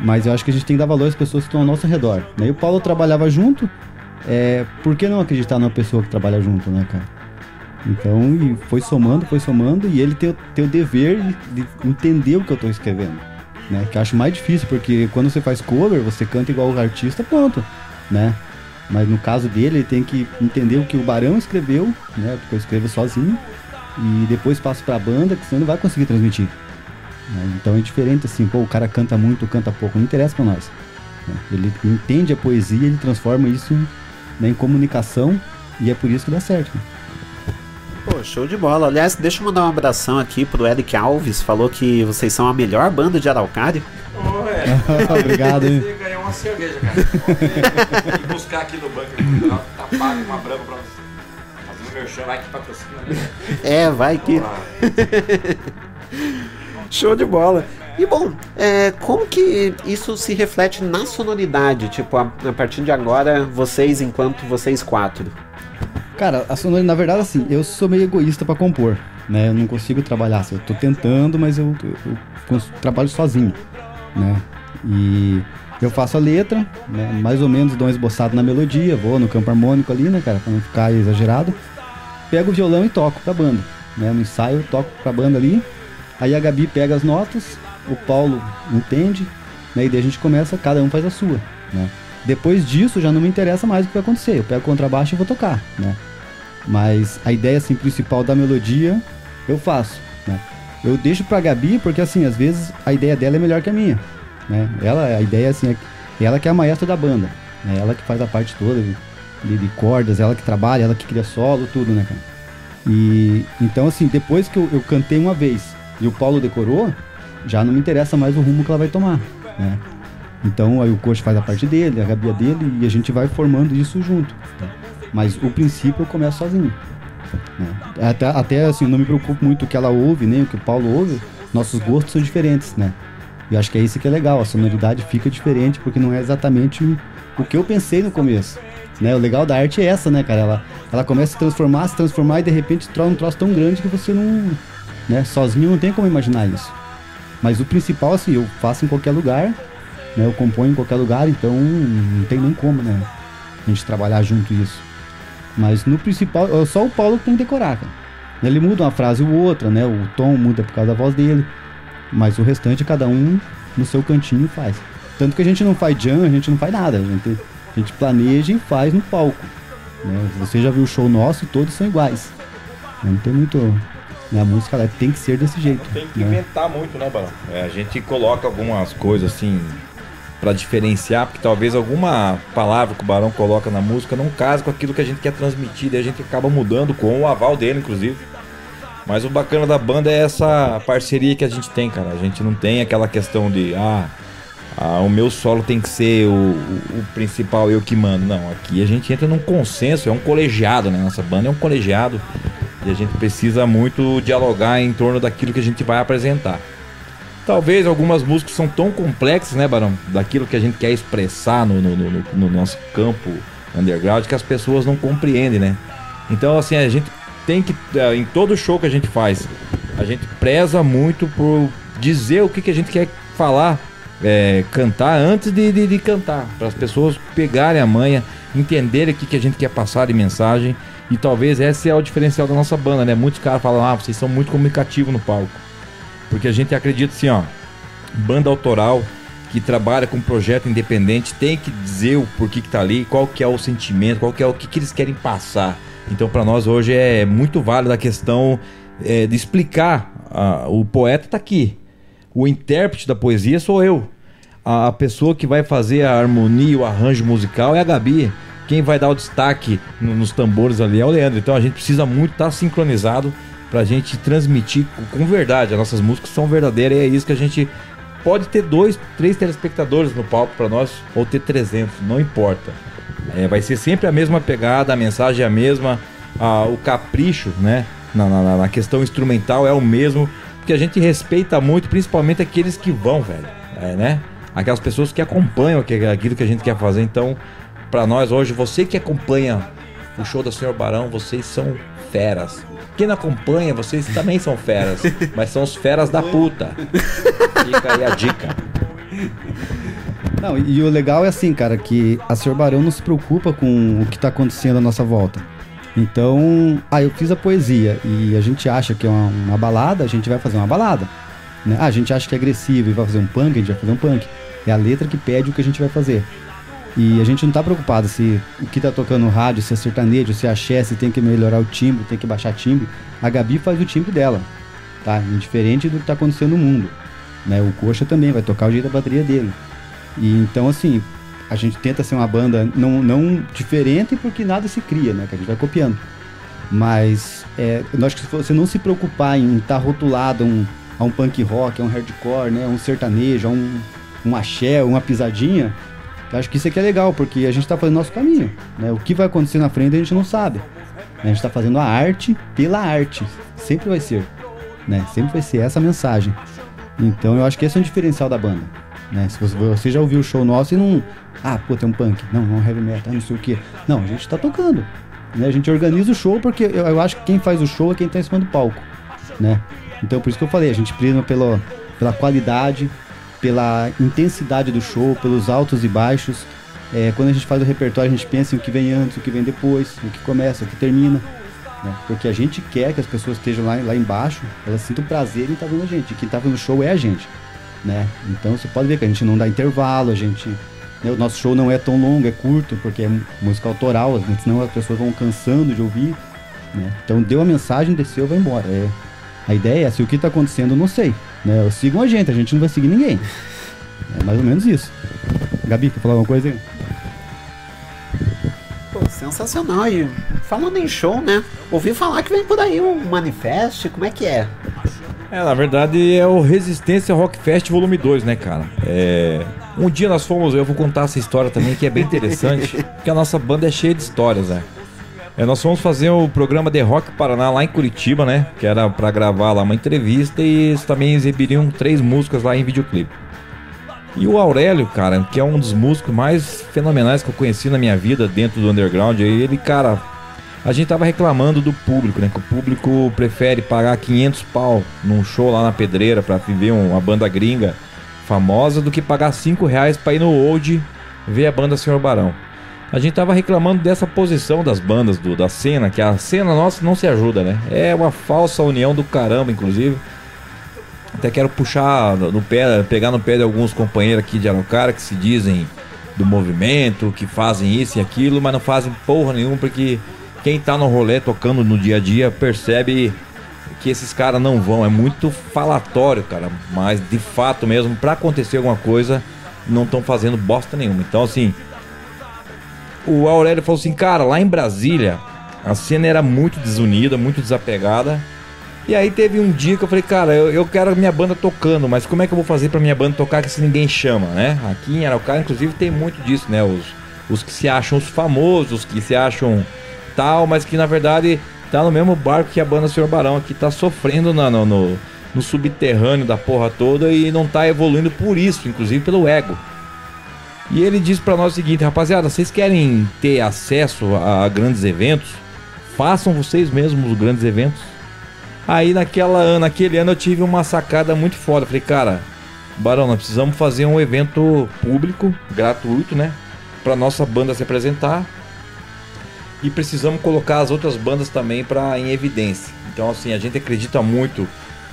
Mas eu acho que a gente tem que dar valor às pessoas que estão ao nosso redor. Né? E o Paulo trabalhava junto. É, por que não acreditar numa pessoa que trabalha junto, né, cara? Então, e foi somando, foi somando, e ele tem, tem o dever de, de entender o que eu tô escrevendo. Né? Que eu acho mais difícil, porque quando você faz cover, você canta igual o artista, pronto. Né? Mas no caso dele, ele tem que entender o que o Barão escreveu, né? Porque eu escrevo sozinho. E depois passo pra banda, que senão não vai conseguir transmitir. né? Então é diferente assim, pô, o cara canta muito, canta pouco, não interessa pra nós. né? Ele entende a poesia, ele transforma isso né, em comunicação e é por isso que dá certo. né? Pô, show de bola. Aliás, deixa eu mandar um abração aqui pro Eric Alves. Falou que vocês são a melhor banda de Araucária. Obrigado, hein? Você ganhou uma cerveja, cara. E buscar aqui no banco, tá pago uma branca pra você. Fazendo meu show, vai que patrocina. né? É, vai que. Show de bola. E bom, é, como que isso se reflete na sonoridade? Tipo, a, a partir de agora, vocês enquanto vocês quatro. Cara, a sonoridade, na verdade, assim, eu sou meio egoísta pra compor, né? Eu não consigo trabalhar, assim, eu tô tentando, mas eu, eu- eu trabalho sozinho, né? E eu faço a letra, né? Mais ou menos dou uma esboçada na melodia, vou no campo harmônico ali, né, cara, pra não ficar exagerado. Pego o violão e toco pra banda, né? No ensaio eu toco pra banda ali. Aí a Gabi pega as notas, o Paulo entende, né? E daí a gente começa, cada um faz a sua, né? Depois disso já não me interessa mais o que vai acontecer. Eu pego o contrabaixo e vou tocar, né? Mas a ideia assim principal da melodia eu faço, né? Eu deixo pra Gabi porque assim, às vezes a ideia dela é melhor que a minha, né? Ela, a ideia assim, é ela que é a maestra da banda, né? Ela que faz a parte toda de, de- cordas, ela que trabalha, ela que cria solo, tudo, né, cara? E então assim, depois que eu, eu cantei uma vez e o Paulo decorou, já não me interessa mais o rumo que ela vai tomar, né? Então aí o coach faz a parte dele, a Gabi a dele e a gente vai formando isso junto. tá? Mas o princípio eu começo sozinho. né? Até, até assim, não me preocupo muito o que ela ouve, nem o que o Paulo ouve. Nossos gostos são diferentes, né? E eu acho que é isso que é legal, a sonoridade fica diferente porque não é exatamente o, que eu pensei no começo. Né? O legal da arte é essa, né, cara? Ela, ela começa a se transformar, se transformar e de repente torna um troço tão grande que você não. Né? Sozinho não tem como imaginar isso. Mas o principal, assim, eu faço em qualquer lugar né? Eu componho em qualquer lugar, então não tem nem como, né? A gente trabalhar junto isso. Mas no principal, é só o Paulo que tem que decorar, cara. Ele muda uma frase ou outra, né? O tom muda por causa da voz dele. Mas o restante, cada um no seu cantinho faz. Tanto que a gente não faz jam, a gente não faz nada. A gente, a gente planeja e faz no palco. Né? Você já viu o show nosso, todos são iguais. Não tem muito. né? A música ela tem que ser desse jeito. Tem que né? inventar muito, né, Barão? É, a gente coloca algumas coisas assim pra diferenciar, porque talvez alguma palavra que o Barão coloca na música não case com aquilo que a gente quer transmitir, daí a gente acaba mudando com o aval dele, inclusive. Mas o bacana da banda é essa parceria que a gente tem, cara. A gente não tem aquela questão de, ah, ah, o meu solo tem que ser o, o- o principal, eu que mando. Não, aqui a gente entra num consenso, é um colegiado, né? Nossa banda é um colegiado e a gente precisa muito dialogar em torno daquilo que a gente vai apresentar. Talvez algumas músicas são tão complexas, né, Barão? Daquilo que a gente quer expressar no, no- no- no nosso campo underground que as pessoas não compreendem, né? Então, assim, a gente tem que, eh, em todo show que a gente faz, a gente preza muito por dizer o que, que a gente quer falar, eh, cantar antes de, de, de cantar, para as pessoas pegarem a manha, entenderem o que, que a gente quer passar de mensagem. E talvez esse é o diferencial da nossa banda, né? Muitos caras falam, ah, vocês são muito comunicativos no palco. Porque a gente acredita assim, ó, banda autoral que trabalha com projeto independente tem que dizer o porquê que tá ali, qual que é o sentimento, qual que é o que, que eles querem passar. Então para nós hoje é muito válida a questão é, de explicar. ah, o poeta tá aqui, o intérprete da poesia sou eu. A, a pessoa que vai fazer a harmonia, o arranjo musical é a Gabi. Quem vai dar o destaque no- nos tambores ali é o Leandro. Então a gente precisa muito estar sincronizado pra gente transmitir com, verdade. As nossas músicas são verdadeiras e é isso que a gente pode ter dois, três telespectadores no palco pra nós ou ter 300, não importa. É, vai ser sempre a mesma pegada, a mensagem é a mesma, a- o capricho, né? Na, na- na questão instrumental é o mesmo, porque a gente respeita muito, principalmente aqueles que vão, velho, é, né? Aquelas pessoas que acompanham aqu- aquilo que a gente quer fazer. Então, pra nós hoje, você que acompanha o show do Senhor Barão, vocês são feras. Quem não acompanha, vocês também são feras, mas são os feras da puta. Fica aí a dica. Não, e o legal é assim, cara, que a Senhor Barão não se preocupa com o que tá acontecendo à nossa volta. Então, ah, eu fiz a poesia e a gente acha que é uma, uma balada, a gente vai fazer uma balada. Né? Ah, a gente acha que é agressivo e vai fazer um punk, a gente vai fazer um punk. É a letra que pede o que a gente vai fazer. E a gente não tá preocupado se o que tá tocando no rádio, se é sertanejo, se é axé, se tem que melhorar o timbre, tem que baixar timbre. A Gabi faz o timbre dela, tá? Indiferente do que tá acontecendo no mundo. Né? O Coxa também vai tocar o jeito da bateria dele. E então, assim, a gente tenta ser uma banda não, não diferente porque nada se cria, né? Que a gente vai copiando. Mas é, eu acho que se você não se preocupar em estar rotulado a um, a um punk rock, a um hardcore, né? a um sertanejo, a um, um axé, uma pisadinha, eu acho que isso aqui é legal, porque a gente tá fazendo nosso caminho. Né? O que vai acontecer na frente a gente não sabe. A gente tá fazendo a arte pela arte. Sempre vai ser. Né? Sempre vai ser essa a mensagem. Então eu acho que esse é um diferencial da banda. Né? Se você, você já ouviu o show nosso e não. Ah, pô, tem um punk. Não, não, heavy metal, não sei o quê. Não, a gente tá tocando. Né? A gente organiza o show porque eu, eu acho que quem faz o show é quem tá em cima do palco. Né? Então por isso que eu falei, a gente prima pela, pela qualidade, pela intensidade do show, pelos altos e baixos. É, quando a gente faz o repertório, a gente pensa em o que vem antes, o que vem depois, o que começa, o que termina. né? Porque a gente quer que as pessoas estejam lá, lá embaixo, elas sintam prazer em estar vendo a gente. Quem tá vendo o show é a gente. Né? Então você pode ver que a gente não dá intervalo, a gente. né, o nosso show não é tão longo, é curto, porque é música autoral, senão as pessoas vão cansando de ouvir. né? Então deu a mensagem, desceu, vai embora. É, a ideia é se o que tá acontecendo, eu não sei. Né? Sigam a gente, a gente não vai seguir ninguém. É mais ou menos isso. Gabi, quer falar alguma coisa aí? Pô, sensacional. E falando em show, né? Ouvi falar que vem por aí um manifesto, como é que é? É, na verdade é o Resistência Rock Fest Volume 2, né, cara? É... Um dia nós fomos, eu vou contar essa história também que é bem interessante, porque a nossa banda é cheia de histórias, né? É, nós fomos fazer o programa The Rock Paraná lá em Curitiba, né? Que era pra gravar lá uma entrevista e eles também exibiriam três músicas lá em videoclipe. E o Aurélio, cara, que é um dos músicos mais fenomenais que eu conheci na minha vida dentro do underground, ele, cara, a gente tava reclamando do público, né? Que o público prefere pagar 500 pau num show lá na pedreira pra ver um- uma banda gringa famosa do que pagar 5 reais pra ir no Old ver a banda Senhor Barão. A gente tava reclamando dessa posição das bandas do, da cena, que a cena nossa não se ajuda, né? É uma falsa união do caramba, inclusive. Até quero puxar no pé, pegar no pé de alguns companheiros aqui de Araucária que se dizem do movimento, que fazem isso e aquilo, mas não fazem porra nenhuma, porque quem tá no rolê tocando no dia a dia percebe que esses caras não vão. É muito falatório, cara. Mas de fato mesmo, pra acontecer alguma coisa, não estão fazendo bosta nenhuma. Então, assim, o Aurélio falou assim, cara, lá em Brasília, a cena era muito desunida, muito desapegada. E aí teve um dia que eu falei, cara, eu, eu quero minha banda tocando, mas como é que eu vou fazer pra minha banda tocar que se ninguém chama, né? Aqui em Araucária, inclusive, tem muito disso, né? Os, os que se acham os famosos, os que se acham tal, mas que na verdade tá no mesmo barco que a banda Senhor Barão, que tá sofrendo na- no, no, no subterrâneo da porra toda e não tá evoluindo por isso, inclusive pelo ego. E ele disse pra nós o seguinte, rapaziada, vocês querem ter acesso a grandes eventos? Façam vocês mesmos os grandes eventos. Aí naquela, naquele ano eu tive uma sacada muito foda. Falei, cara, Barão, nós precisamos fazer um evento público, gratuito, né? Pra nossa banda se apresentar. E precisamos colocar as outras bandas também pra, em evidência. Então, assim, a gente acredita muito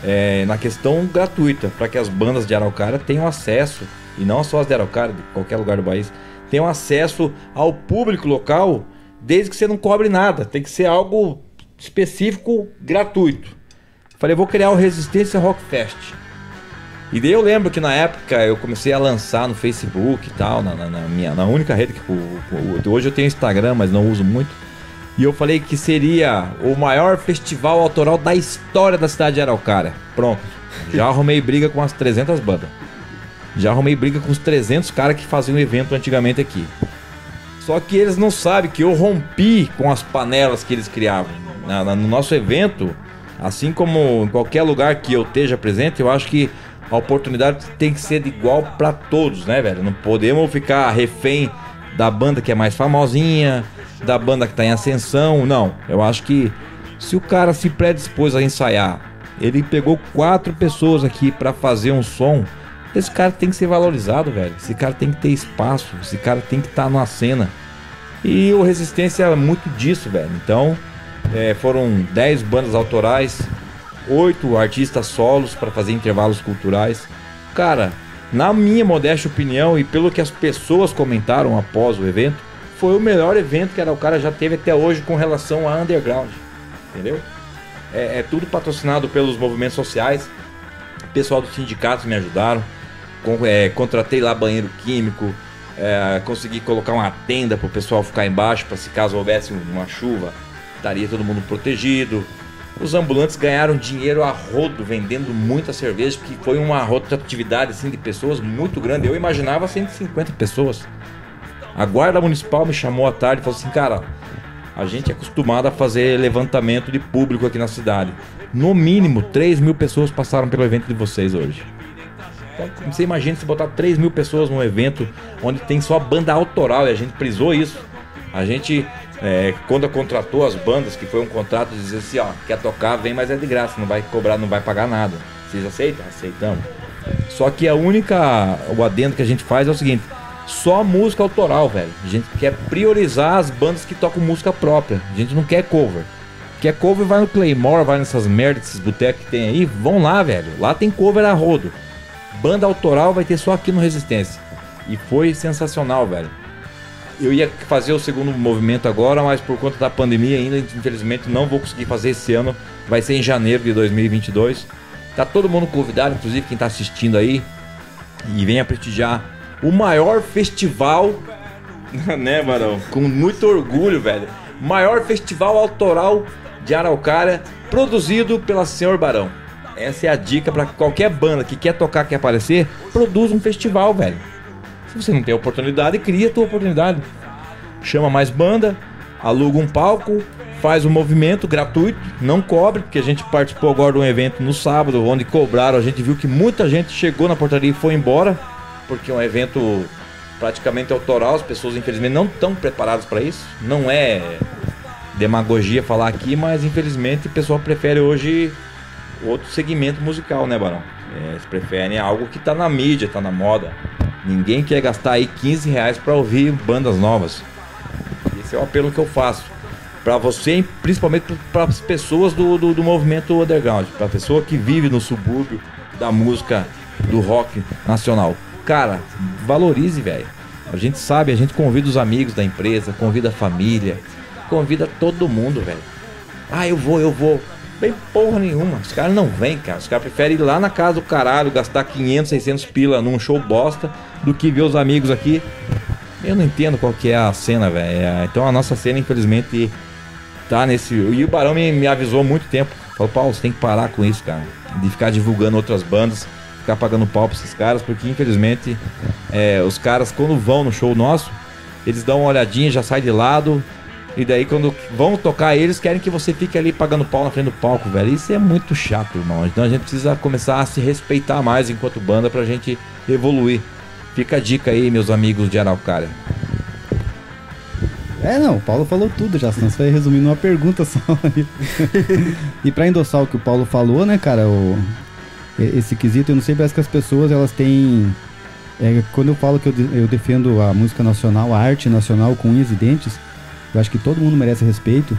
é, na questão gratuita, para que as bandas de Araucária tenham acesso, e não só as de Araucária, de qualquer lugar do país, tenham acesso ao público local, desde que você não cobre nada. Tem que ser algo específico, gratuito. Falei, vou criar o Resistência Rock Fest. E daí eu lembro que na época eu comecei a lançar no Facebook e tal, na, na- na minha, na única rede que hoje eu tenho Instagram, mas não uso muito. E eu falei que seria o maior festival autoral da história da cidade de Araucária. Pronto. Já arrumei briga com as 300 bandas. Já arrumei briga com os 300 caras que faziam evento antigamente aqui. Só que eles não sabem que eu rompi com as panelas que eles criavam. Na- na- no nosso evento, assim como em qualquer lugar que eu esteja presente, eu acho que a oportunidade tem que ser igual pra todos, né, velho? Não podemos ficar refém da banda que é mais famosinha, da banda que tá em ascensão. Não, eu acho que se o cara se predispôs a ensaiar, ele pegou quatro pessoas aqui pra fazer um som. Esse cara tem que ser valorizado, velho. Esse cara tem que ter espaço. Esse cara tem que estar numa cena. E o Resistência é muito disso, velho. Então, é, foram 10 bandas autorais, 8 artistas solos para fazer intervalos culturais. Cara, na minha modesta opinião e pelo que as pessoas comentaram após o evento, foi o melhor evento que a Araucária já teve até hoje com relação a underground. Entendeu? É, é tudo patrocinado pelos movimentos sociais. O pessoal dos sindicatos me ajudaram. Com- é, contratei lá banheiro químico. é, consegui colocar uma tenda para o pessoal ficar embaixo, para se caso houvesse uma chuva, estaria todo mundo protegido. Os ambulantes ganharam dinheiro a rodo vendendo muita cerveja, porque foi uma rotatividade assim, de pessoas muito grande. Eu imaginava 150 pessoas. A guarda municipal me chamou à tarde e falou assim: cara, a gente é acostumado a fazer levantamento de público aqui na cidade. No mínimo, 3 mil pessoas passaram pelo evento de vocês hoje. Você imagina se botar 3 mil pessoas num evento onde tem só banda autoral e a gente prisou isso. A gente, é, quando contratou as bandas, que foi um contrato dizer assim: ó, quer tocar, vem, mas é de graça, não vai cobrar, não vai pagar nada. Vocês aceitam? Aceitamos. Só que a única, o adendo que a gente faz é o seguinte: só música autoral, velho. A gente quer priorizar as bandas que tocam música própria. A gente não quer cover. Quer cover, vai no Claymore, vai nessas merdas, esses botecos que tem aí. Vão lá, velho. Lá tem cover a rodo. Banda autoral vai ter só aqui no Resistência. E foi sensacional, velho. Eu ia fazer o segundo movimento agora, mas por conta da pandemia ainda, infelizmente, não vou conseguir fazer esse ano. Vai ser em janeiro de 2022. Tá todo mundo convidado, inclusive quem tá assistindo aí. E venha prestigiar o maior festival, né, Barão? Com muito orgulho, velho. Maior festival autoral de Araucária, produzido pela Senhor Barão. Essa é a dica pra qualquer banda que quer tocar, quer aparecer, produz um festival, velho. Se você não tem oportunidade, cria a tua oportunidade. Chama mais banda, aluga um palco, faz um movimento gratuito, não cobre, porque a gente participou agora de um evento no sábado, onde cobraram, a gente viu que muita gente chegou na portaria e foi embora, porque é um evento praticamente autoral, as pessoas infelizmente não estão preparadas para isso. Não é demagogia falar aqui, mas infelizmente o pessoal prefere hoje outro segmento musical, né, Barão? É, eles preferem algo que tá na mídia, tá na moda. Ninguém quer gastar aí 15 reais pra ouvir bandas novas. Esse é o apelo que eu faço. Pra você, e principalmente para as pessoas do, do, do movimento underground. Pra pessoa que vive no subúrbio da música do rock nacional. Cara, valorize, velho. A gente sabe, a gente convida os amigos da empresa, convida a família, convida todo mundo, velho. Ah, eu vou, eu vou. Bem porra nenhuma. Os caras não vêm, cara. Os caras preferem ir lá na casa do caralho, gastar 500, 600 pila num show bosta, do que ver os amigos aqui. Eu não entendo qual que é a cena, velho. É, Então a nossa cena, infelizmente, tá nesse. E o Barão me, me avisou há muito tempo. Falou, Paulo, você tem que parar com isso, cara. De ficar divulgando outras bandas, ficar pagando pau pra esses caras, porque infelizmente é, os caras, quando vão no show nosso, eles dão uma olhadinha, já sai de lado. E daí, quando vão tocar eles, querem que você fique ali pagando pau na frente do palco, velho. Isso é muito chato, irmão. Então a gente precisa começar a se respeitar mais enquanto banda pra gente evoluir. Fica a dica aí, meus amigos de Araucária. É, não, o Paulo falou tudo já, senão você vai resumir numa pergunta só. e pra endossar o que o Paulo falou, né, cara, o, esse quesito, eu não sei, parece que as pessoas, elas têm... é, quando eu falo que eu, eu defendo a música nacional, a arte nacional com unhas e dentes, eu acho que todo mundo merece respeito.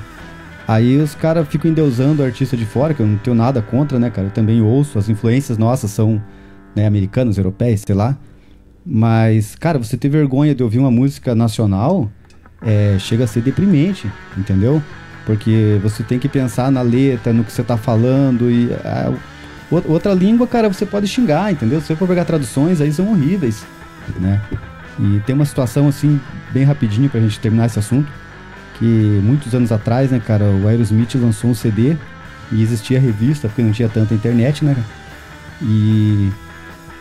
Aí os caras ficam endeusando o artista de fora, que eu não tenho nada contra, né, cara? Eu também ouço, as influências nossas são né, americanas, europeias, sei lá. Mas, cara, você ter vergonha de ouvir uma música nacional é, chega a ser deprimente, entendeu? Porque você tem que pensar na letra, no que você tá falando e ah, o- outra língua, cara, você pode xingar, entendeu? Se você for pegar traduções, aí são horríveis, né? E tem uma situação assim, bem rapidinho pra gente terminar esse assunto, que muitos anos atrás, né, cara, o Aerosmith lançou um CD e existia revista, porque não tinha tanta internet, né? E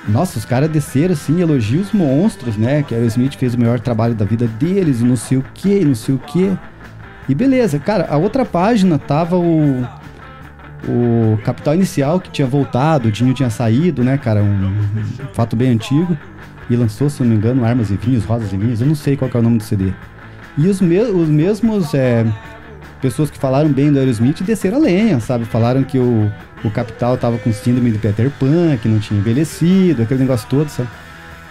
nossa, os caras desceram assim, elogios monstros, né? Que Aerosmith fez o melhor trabalho da vida deles e não sei o que, não sei o que. E beleza, cara, a outra página tava o. O Capital Inicial que tinha voltado, o Dinho tinha saído, né, cara? Um, um fato bem antigo. E lançou, se não me engano, Armas e Vinhos, Rosas e Vinhos, eu não sei qual é o nome do CD. E os, me os mesmos é, pessoas que falaram bem do Aerosmith desceram a lenha, sabe? Falaram que o, o Capital tava com síndrome de Peter Pan, que não tinha envelhecido, aquele negócio todo, sabe?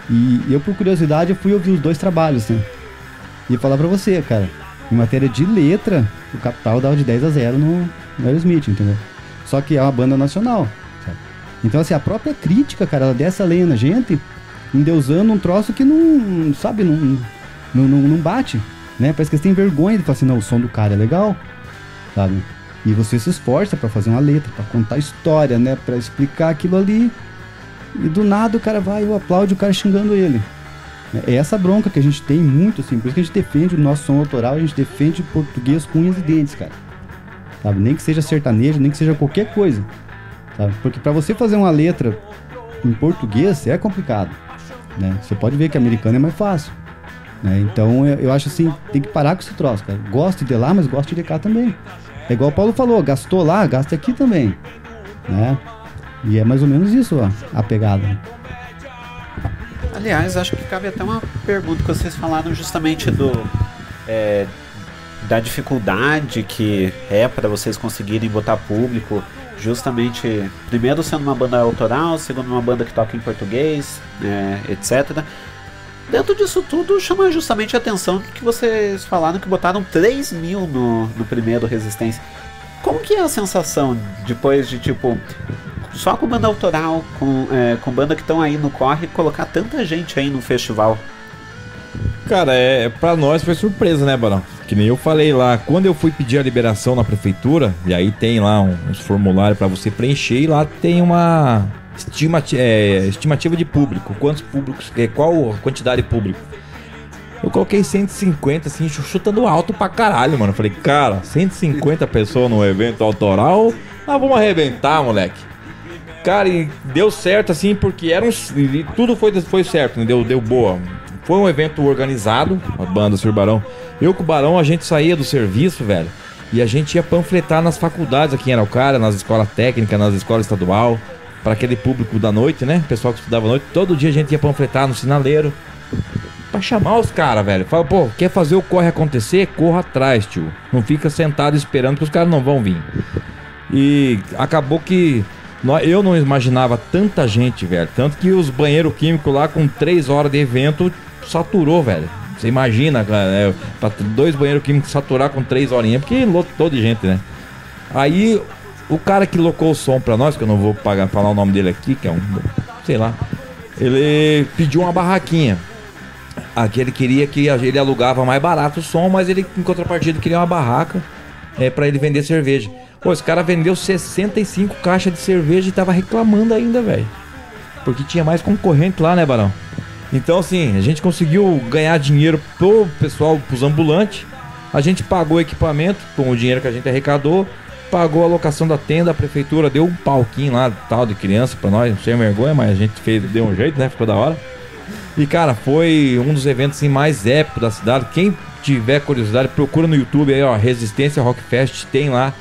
E eu, por curiosidade, eu fui ouvir os dois trabalhos, né? E falar pra você, cara, em matéria de letra, o Capital dava de 10 a 0 no, no Aerosmith, entendeu? Só que é uma banda nacional, sabe? Então, assim, a própria crítica, cara, ela desce a lenha na gente, endeusando um troço que não, sabe, não, não, não, não bate, né? Parece que eles têm vergonha de falar assim, não, o som do cara é legal, sabe? E você se esforça pra fazer uma letra, pra contar história, né? Pra explicar aquilo ali. E do nada o cara vai e aplaude o cara xingando ele. É essa bronca que a gente tem muito, assim. Por isso que a gente defende o nosso som autoral, a gente defende português com unhas e dentes, cara. Sabe? Nem que seja sertanejo, nem que seja qualquer coisa. Sabe? Porque pra você fazer uma letra em português é complicado. Né? Você pode ver que americano é mais fácil. Né? Então eu, eu acho assim, tem que parar com esse troço, cara. Gosto de lá, mas gosto de cá também. É igual o Paulo falou, gastou lá, gasta aqui também. Né? E é mais ou menos isso, ó, a pegada. Aliás, acho que cabe até uma pergunta que vocês falaram justamente do é, da dificuldade que é para vocês conseguirem botar público, justamente primeiro sendo uma banda autoral, segundo uma banda que toca em português, é, etc. Dentro disso tudo, chama justamente a atenção que vocês falaram que botaram 3 mil no, no primeiro Resistência. Como que é a sensação depois de tipo só com banda autoral, com, é, com banda que estão aí no corre, colocar tanta gente aí no festival. Cara, é, pra nós foi surpresa, né, Barão? Que nem eu falei lá, quando eu fui pedir a liberação na prefeitura, e aí tem lá uns formulários pra você preencher, e lá tem uma estimati é, estimativa de público, quantos públicos, é, qual a quantidade de público. Eu coloquei 150, assim, chu- chutando alto pra caralho, mano. Falei, cara, 150 pessoas no evento autoral, nós vamos arrebentar, moleque. Cara, e deu certo assim, porque era um. Tudo foi, foi certo, né? deu, deu boa. Foi um evento organizado, a banda Sr. Barão. Eu com o Barão, a gente saía do serviço, velho. E a gente ia panfletar nas faculdades aqui em Araucária, nas escolas técnicas, nas escolas estadual, para aquele público da noite, né? Pessoal que estudava à noite. Todo dia a gente ia panfletar no sinaleiro. Pra chamar os caras, velho. Fala, pô, quer fazer o corre acontecer? Corra atrás, tio. Não fica sentado esperando que os caras não vão vir. E acabou que eu não imaginava tanta gente, velho. Tanto que os banheiros químicos lá, com três horas de evento, saturou, velho. Você imagina, cara, é, dois banheiros químicos saturar com três horinhas, porque lotou de gente, né? Aí, o cara que locou o som pra nós, que eu não vou pagar, falar o nome dele aqui, que é um, sei lá, ele pediu uma barraquinha. Aqui ele queria que ele alugava mais barato o som, mas ele, em contrapartida, queria uma barraca é, para ele vender cerveja. Pô, esse cara vendeu 65 caixas de cerveja e tava reclamando ainda, velho. Porque tinha mais concorrente lá, né, Barão? Então, assim, a gente conseguiu ganhar dinheiro pro pessoal, pros ambulantes. A gente pagou equipamento com o dinheiro que a gente arrecadou. Pagou a locação da tenda, a prefeitura deu um palquinho lá, tal, de criança pra nós, sem vergonha, mas a gente fez, deu um jeito, né? Ficou da hora. E cara, foi um dos eventos assim, mais épicos da cidade. Quem tiver curiosidade, procura no YouTube aí, ó, Resistência Rock Fest, tem lá.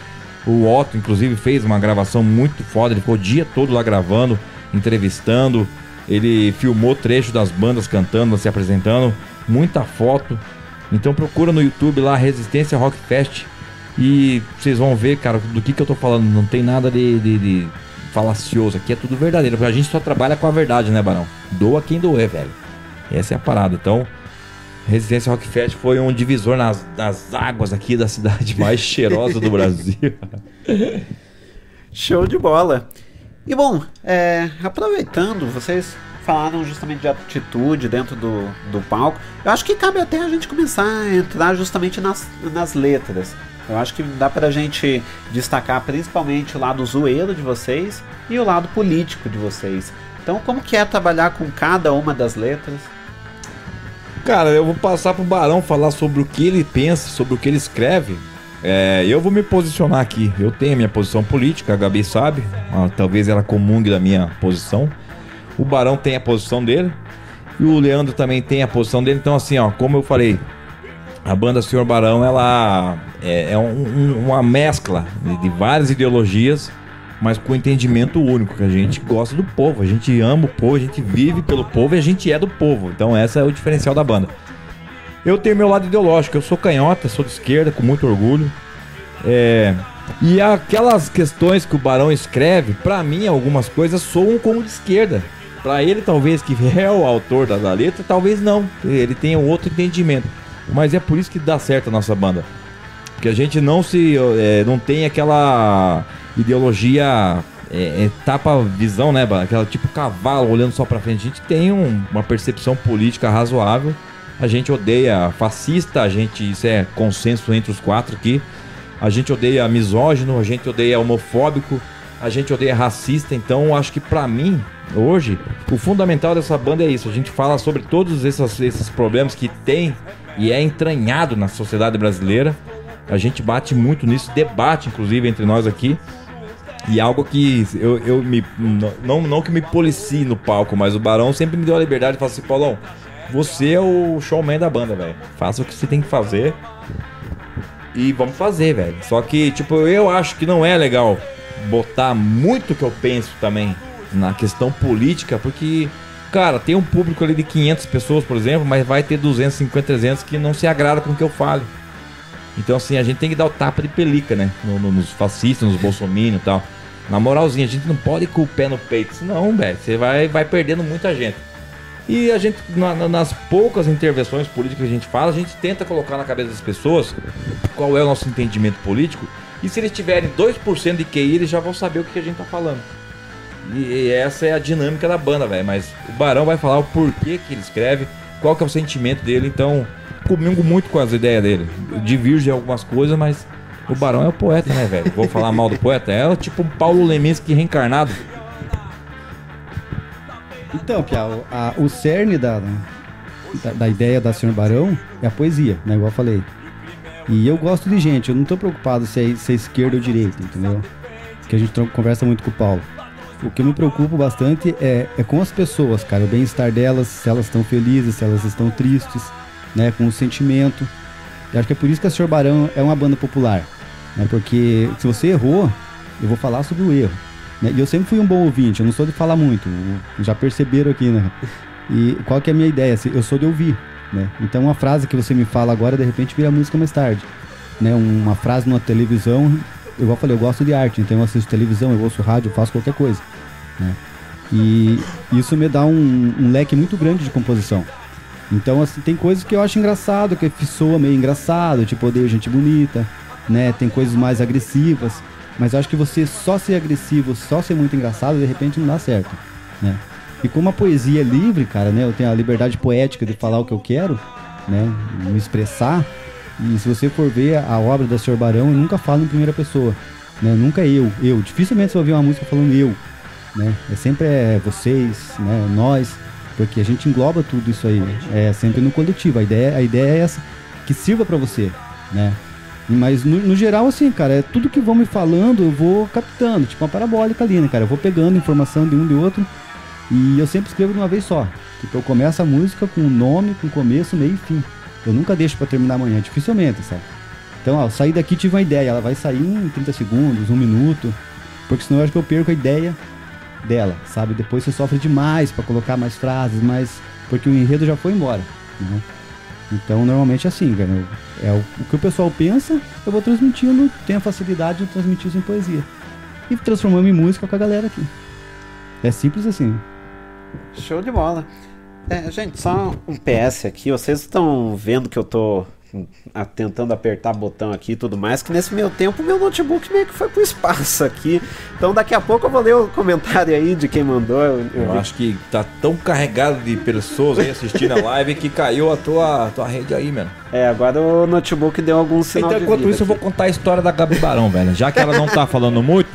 O Otto, inclusive, fez uma gravação muito foda. Ele ficou o dia todo lá gravando, entrevistando. Ele filmou trecho das bandas cantando, se apresentando. Muita foto. Então procura no YouTube lá, Resistência Rock Fest. E vocês vão ver, cara, do que, que eu tô falando. Não tem nada de, de, de falacioso. Aqui é tudo verdadeiro. Porque a gente só trabalha com a verdade, né, Barão? Doa quem doer, velho. Essa é a parada. Então, Residência Rock Fest foi um divisor nas, nas águas aqui da cidade mais cheirosa do Brasil. Show de bola. E bom, é, aproveitando, vocês falaram justamente de atitude dentro do, do palco. Eu acho que cabe até a gente começar a entrar justamente nas, nas letras. Eu acho que dá pra gente destacar principalmente o lado zoeiro de vocês e o lado político de vocês. Então, como que é trabalhar com cada uma das letras? Cara, eu vou passar pro Barão falar sobre o que ele pensa, sobre o que ele escreve. É, eu vou me posicionar aqui. Eu tenho a minha posição política, a Gabi sabe. Talvez ela comungue da minha posição. O Barão tem a posição dele. E o Leandro também tem a posição dele. Então, assim, ó, como eu falei, a banda Senhor Barão, ela é, é um- um- uma mescla de, de várias ideologias, mas com entendimento único, que a gente gosta do povo, a gente ama o povo, a gente vive pelo povo e a gente é do povo. Então, essa é o diferencial da banda. Eu tenho meu lado ideológico, eu sou canhota, sou de esquerda, com muito orgulho. É, e aquelas questões que o Barão escreve, pra mim, algumas coisas soam como de esquerda. Pra ele, talvez, que é o autor da, da letra, talvez não. Ele tenha um outro entendimento. Mas é por isso que dá certo a nossa banda. Porque a gente não se. é, não tem aquela ideologia. É, é, tapa visão, né? Aquela tipo cavalo olhando só pra frente. A gente tem um- uma percepção política razoável. A gente odeia fascista, a gente. Isso é consenso entre os quatro aqui. A gente odeia misógino, a gente odeia homofóbico, a gente odeia racista. Então, acho que pra mim, hoje, o fundamental dessa banda é isso. A gente fala sobre todos esses, esses problemas que tem e é entranhado na sociedade brasileira. A gente bate muito nisso, debate, inclusive, entre nós aqui. E algo que eu, eu me. Não, não que me policie no palco, mas o Barão sempre me deu a liberdade de falar assim: Paulão, você é o showman da banda, velho. Faça o que você tem que fazer. E vamos fazer, velho. Só que, tipo, eu acho que não é legal botar muito que eu penso também na questão política, porque, cara, tem um público ali de 500 pessoas, por exemplo, mas vai ter 250, 300 que não se agrada com o que eu falo. Então, assim, a gente tem que dar o tapa de pelica, né? No- no- nos fascistas, nos bolsominions e tal. Na moralzinha, a gente não pode ir com o pé no peito. Senão, velho, você vai, vai perdendo muita gente. E a gente, na- na- nas poucas intervenções políticas que a gente faz, a gente tenta colocar na cabeça das pessoas qual é o nosso entendimento político. E se eles tiverem 2% de QI, eles já vão saber o que a gente tá falando. E, essa é a dinâmica da banda, velho. Mas o Barão vai falar o porquê que ele escreve, qual que é o sentimento dele. Então, comungo muito com as ideias dele. Em algumas coisas, mas o Barão é o poeta, né, velho? Vou falar mal do poeta. É tipo um Paulo Leminski reencarnado. Então, Pia, o, a- o cerne da, da, da ideia da Senhor Barão é a poesia, né? Igual eu falei. E eu gosto de gente, eu não tô preocupado se é, se é esquerda ou direita, entendeu? Que a gente conversa muito com o Paulo. O que eu me preocupo bastante é, é com as pessoas, cara, o bem-estar delas, se elas estão felizes, se elas estão tristes, né? Com o sentimento. Eu acho que é por isso que a Senhor Barão é uma banda popular, né? Porque se você errou, eu vou falar sobre o erro. né? E eu sempre fui um bom ouvinte, eu não sou de falar muito, o- já perceberam aqui, né? E qual que é a minha ideia? Eu sou de ouvir, né? Então uma frase que você me fala agora, de repente vira música mais tarde, né? Uma frase numa televisão igual eu falei, eu gosto de arte, então eu assisto televisão, eu ouço rádio, eu faço qualquer coisa. Né? E isso me dá um, um leque muito grande de composição. Então, assim, tem coisas que eu acho engraçado, que soa meio engraçado, tipo, odeio gente bonita, né? Tem coisas mais agressivas. Mas eu acho que você só ser agressivo, só ser muito engraçado, de repente não dá certo, né? E como a poesia é livre, cara, né? Eu tenho a liberdade poética de falar o que eu quero, né? Me expressar. E se você for ver a obra da Sr. Barão, eu nunca falo em primeira pessoa, né? Nunca eu, eu. Dificilmente você vai ouvir uma música falando eu, né? É sempre é vocês, né? Nós, porque a gente engloba tudo isso aí. É sempre no coletivo. A ideia, a ideia é essa, que sirva para você, né? Mas no, no, geral, assim, cara, é tudo que vão me falando, eu vou captando, tipo uma parabólica ali, né, cara? Eu vou pegando informação de um de outro e eu sempre escrevo de uma vez só. Tipo, eu começo a música com o nome, com começo, meio e fim. Eu nunca deixo para terminar amanhã, dificilmente, sabe? Então, ó, saí daqui tive uma ideia, ela vai sair em 30 segundos, um minuto, porque senão eu acho que eu perco a ideia dela, sabe? Depois você sofre demais para colocar mais frases, mais porque o enredo já foi embora. Né? Então, normalmente é assim, cara. É o, que o pessoal pensa, eu vou transmitindo, tenho a facilidade de transmitir isso em poesia. E transformando em música com a galera aqui. É simples assim. Show de bola. É, gente, só um PS aqui. Vocês estão vendo que eu tô tentando apertar botão aqui e tudo mais, que nesse meu tempo meu notebook meio que foi pro espaço aqui. Então daqui a pouco eu vou ler o comentário aí de quem mandou. Eu, eu, eu acho que tá tão carregado de pessoas aí assistindo a live que caiu a tua, tua rede aí, mano. É, agora o notebook deu algum sinal Então, enquanto isso, aqui. eu vou contar a história da Gabi Barão, velho. Já que ela não tá falando muito,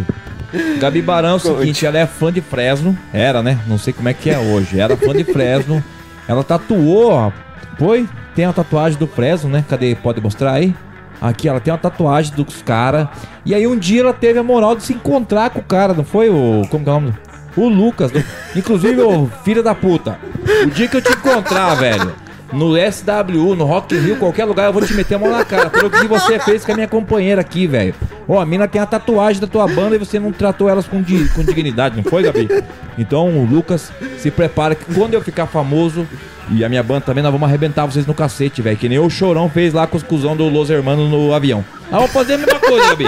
Gabi Barão é o seguinte, ela é fã de Fresno. Era, né? Não sei como é que é hoje. Era fã de Fresno. Ela tatuou, ó. Foi? Tem a tatuagem do Fresno, né? Cadê? Pode mostrar aí? Aqui, ela tem uma tatuagem dos caras. E aí um dia ela teve a moral de se encontrar com o cara, não foi o. Como que é o nome? O Lucas. Do... Inclusive, ô filho da puta. O dia que eu te encontrar, velho. No SW, no Rock in Rio, qualquer lugar, eu vou te meter a mão na cara. Pelo que você fez com a minha companheira aqui, velho. Ó, a mina tem a tatuagem da tua banda e você não tratou elas com, di com dignidade, não foi, Gabi? Então, Lucas, se prepara que quando eu ficar famoso, e a minha banda também, nós vamos arrebentar vocês no cacete, velho. Que nem o Chorão fez lá com os cuzão do Los Hermanos no avião. Ah, vamos fazer a mesma coisa, Gabi.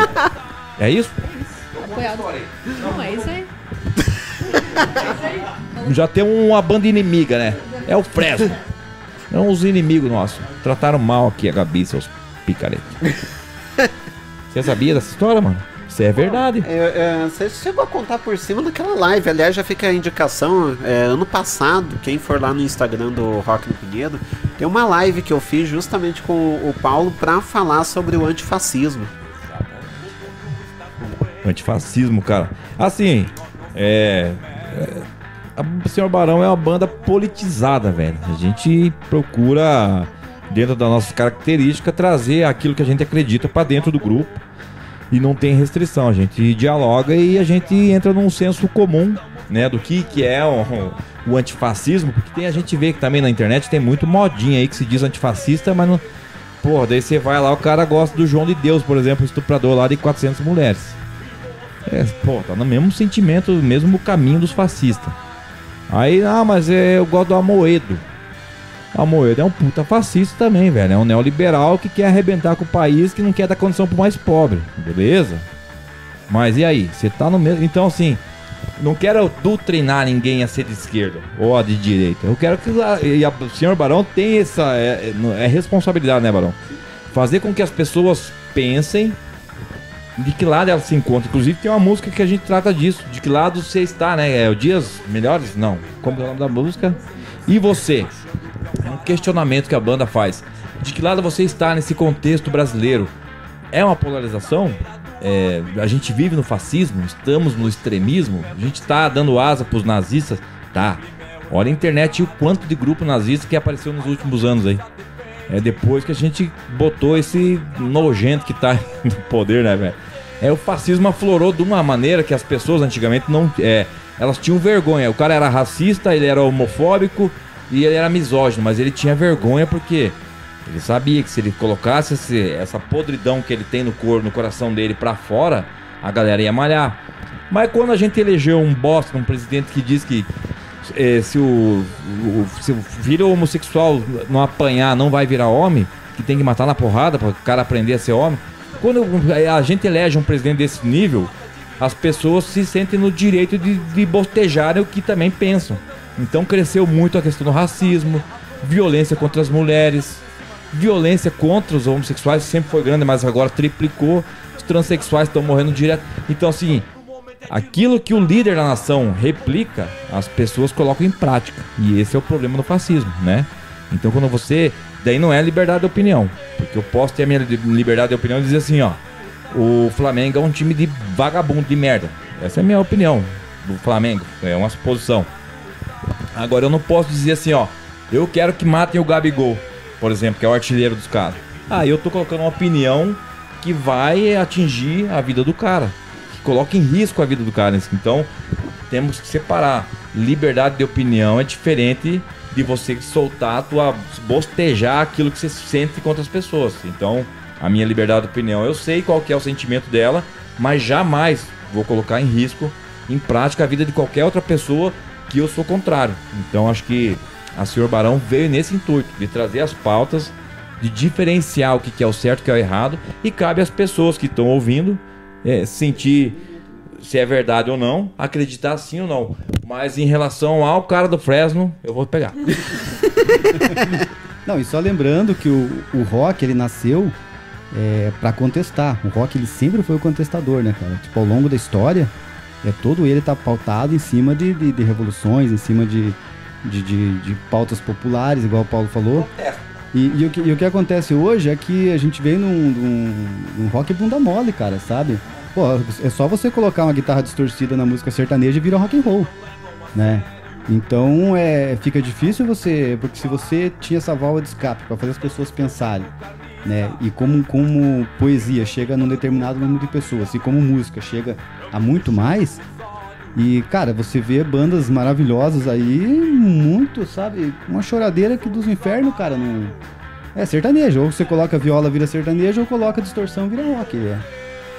É isso? Apoiado. Não, é isso aí. Já tem uma banda inimiga, né? É o Fresno. É uns inimigos nossos. Trataram mal aqui a Gabi, seus picaretos. Você sabia dessa história, mano? Isso é verdade. É, é, você chegou a contar por cima naquela live. Aliás, já fica a indicação. É, ano passado, quem for lá no Instagram do Rock no Pinheiro, tem uma live que eu fiz justamente com o Paulo para falar sobre o antifascismo. Antifascismo, cara. Assim, é. A Senhor Barão é uma banda politizada, velho. A gente procura, dentro das nossas características, trazer aquilo que a gente acredita para dentro do grupo e não tem restrição. A gente dialoga e a gente entra num senso comum, né, do que, que é o, o antifascismo, porque tem a gente vê que também na internet tem muito modinha aí que se diz antifascista, mas não. Porra, daí você vai lá, o cara gosta do João de Deus, por exemplo, estuprador lá de 400 mulheres. É, pô, tá no mesmo sentimento, mesmo caminho dos fascistas. Aí, ah, mas é, eu gosto do Amoedo. A Moeda é um puta fascista também, velho. É um neoliberal que quer arrebentar com o país, que não quer dar condição pro mais pobre. Beleza? Mas e aí? Você tá no mesmo. Então, assim, não quero doutrinar ninguém a ser de esquerda ou a de direita. Eu quero que e a, o senhor Barão tenha essa. É, é, é responsabilidade, né, Barão? Fazer com que as pessoas pensem de que lado elas se encontram. Inclusive tem uma música que a gente trata disso. De que lado você está, né? É o Dias Melhores? Não. Como é o nome da música? E você? É um questionamento que a banda faz. De que lado você está nesse contexto brasileiro? É uma polarização? É, a gente vive no fascismo? Estamos no extremismo? A gente está dando asa para os nazistas? Tá. Olha a internet e o quanto de grupo nazista que apareceu nos últimos anos aí. É depois que a gente botou esse nojento que tá no poder, né, velho? É, o fascismo aflorou de uma maneira que as pessoas antigamente não. É, elas tinham vergonha. O cara era racista, ele era homofóbico, e ele era misógino, mas ele tinha vergonha porque ele sabia que se ele colocasse esse, essa podridão que ele tem no corpo, no coração dele para fora, a galera ia malhar. Mas quando a gente elegeu um bosta, um presidente que diz que eh, se, o, o, se filho homossexual não apanhar, não vai virar homem, que tem que matar na porrada para o cara aprender a ser homem, quando a gente elege um presidente desse nível, as pessoas se sentem no direito de, de o que também pensam. Então cresceu muito a questão do racismo, violência contra as mulheres, violência contra os homossexuais sempre foi grande, mas agora triplicou. Os transexuais estão morrendo direto. Então, assim, aquilo que o líder da nação replica, as pessoas colocam em prática. E esse é o problema do fascismo, né? Então, quando você. Daí não é liberdade de opinião. Porque eu posso ter a minha li- liberdade de opinião e dizer assim: ó, o Flamengo é um time de vagabundo, de merda. Essa é a minha opinião do Flamengo. É uma suposição. Agora eu não posso dizer assim, ó. Eu quero que matem o Gabigol, por exemplo, que é o artilheiro dos caras. Ah, eu tô colocando uma opinião que vai atingir a vida do cara. Coloca em risco a vida do cara. Então, temos que separar. Liberdade de opinião é diferente de você soltar a tua. bostejar aquilo que você sente contra as pessoas. Então, a minha liberdade de opinião, eu sei qual que é o sentimento dela, mas jamais vou colocar em risco, em prática, a vida de qualquer outra pessoa que eu sou contrário. Então, acho que a senhor Barão veio nesse intuito de trazer as pautas, de diferenciar o que é o certo e o que é o errado, e cabe às pessoas que estão ouvindo é, sentir se é verdade ou não, acreditar sim ou não. Mas em relação ao cara do Fresno, eu vou pegar. Não, e só lembrando que o, o rock, ele nasceu é, para contestar. O rock, ele sempre foi o contestador, né, cara? Tipo, ao longo da história, é todo ele tá pautado em cima de, de, de revoluções, em cima de, de, de, de pautas populares, igual o Paulo falou. E, e o que, e o que acontece hoje é que a gente vem num, num, num rock bunda mole, cara, sabe? Pô, é só você colocar uma guitarra distorcida na música sertaneja e vira rock and roll, né? Então é, fica difícil você, porque se você tinha essa válvula de escape para fazer as pessoas pensarem, né? E como, como poesia chega num determinado número de pessoas, e como música chega a muito mais, e cara, você vê bandas maravilhosas aí, muito, sabe? Uma choradeira que dos infernos, cara, não. É sertanejo, ou você coloca viola, vira sertanejo, ou coloca distorção, vira rock. É,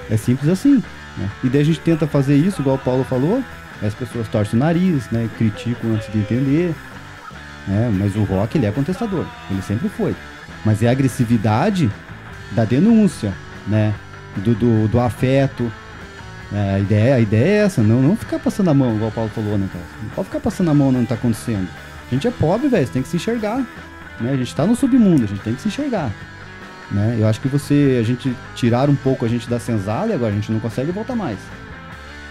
é simples assim. Né? E daí a gente tenta fazer isso, igual o Paulo falou, as pessoas torcem o nariz, né? Criticam antes de entender. Né? Mas o rock, ele é contestador. Ele sempre foi. Mas é a agressividade da denúncia, né? Do, do, do afeto. É, a, ideia, a ideia é essa, não, não ficar passando a mão, igual o Paulo falou, né, cara? Não pode ficar passando a mão não tá acontecendo. A gente é pobre, velho, tem que se enxergar. Né? A gente tá no submundo, a gente tem que se enxergar. Né? Eu acho que você, a gente tirar um pouco a gente da senzala e agora a gente não consegue voltar mais.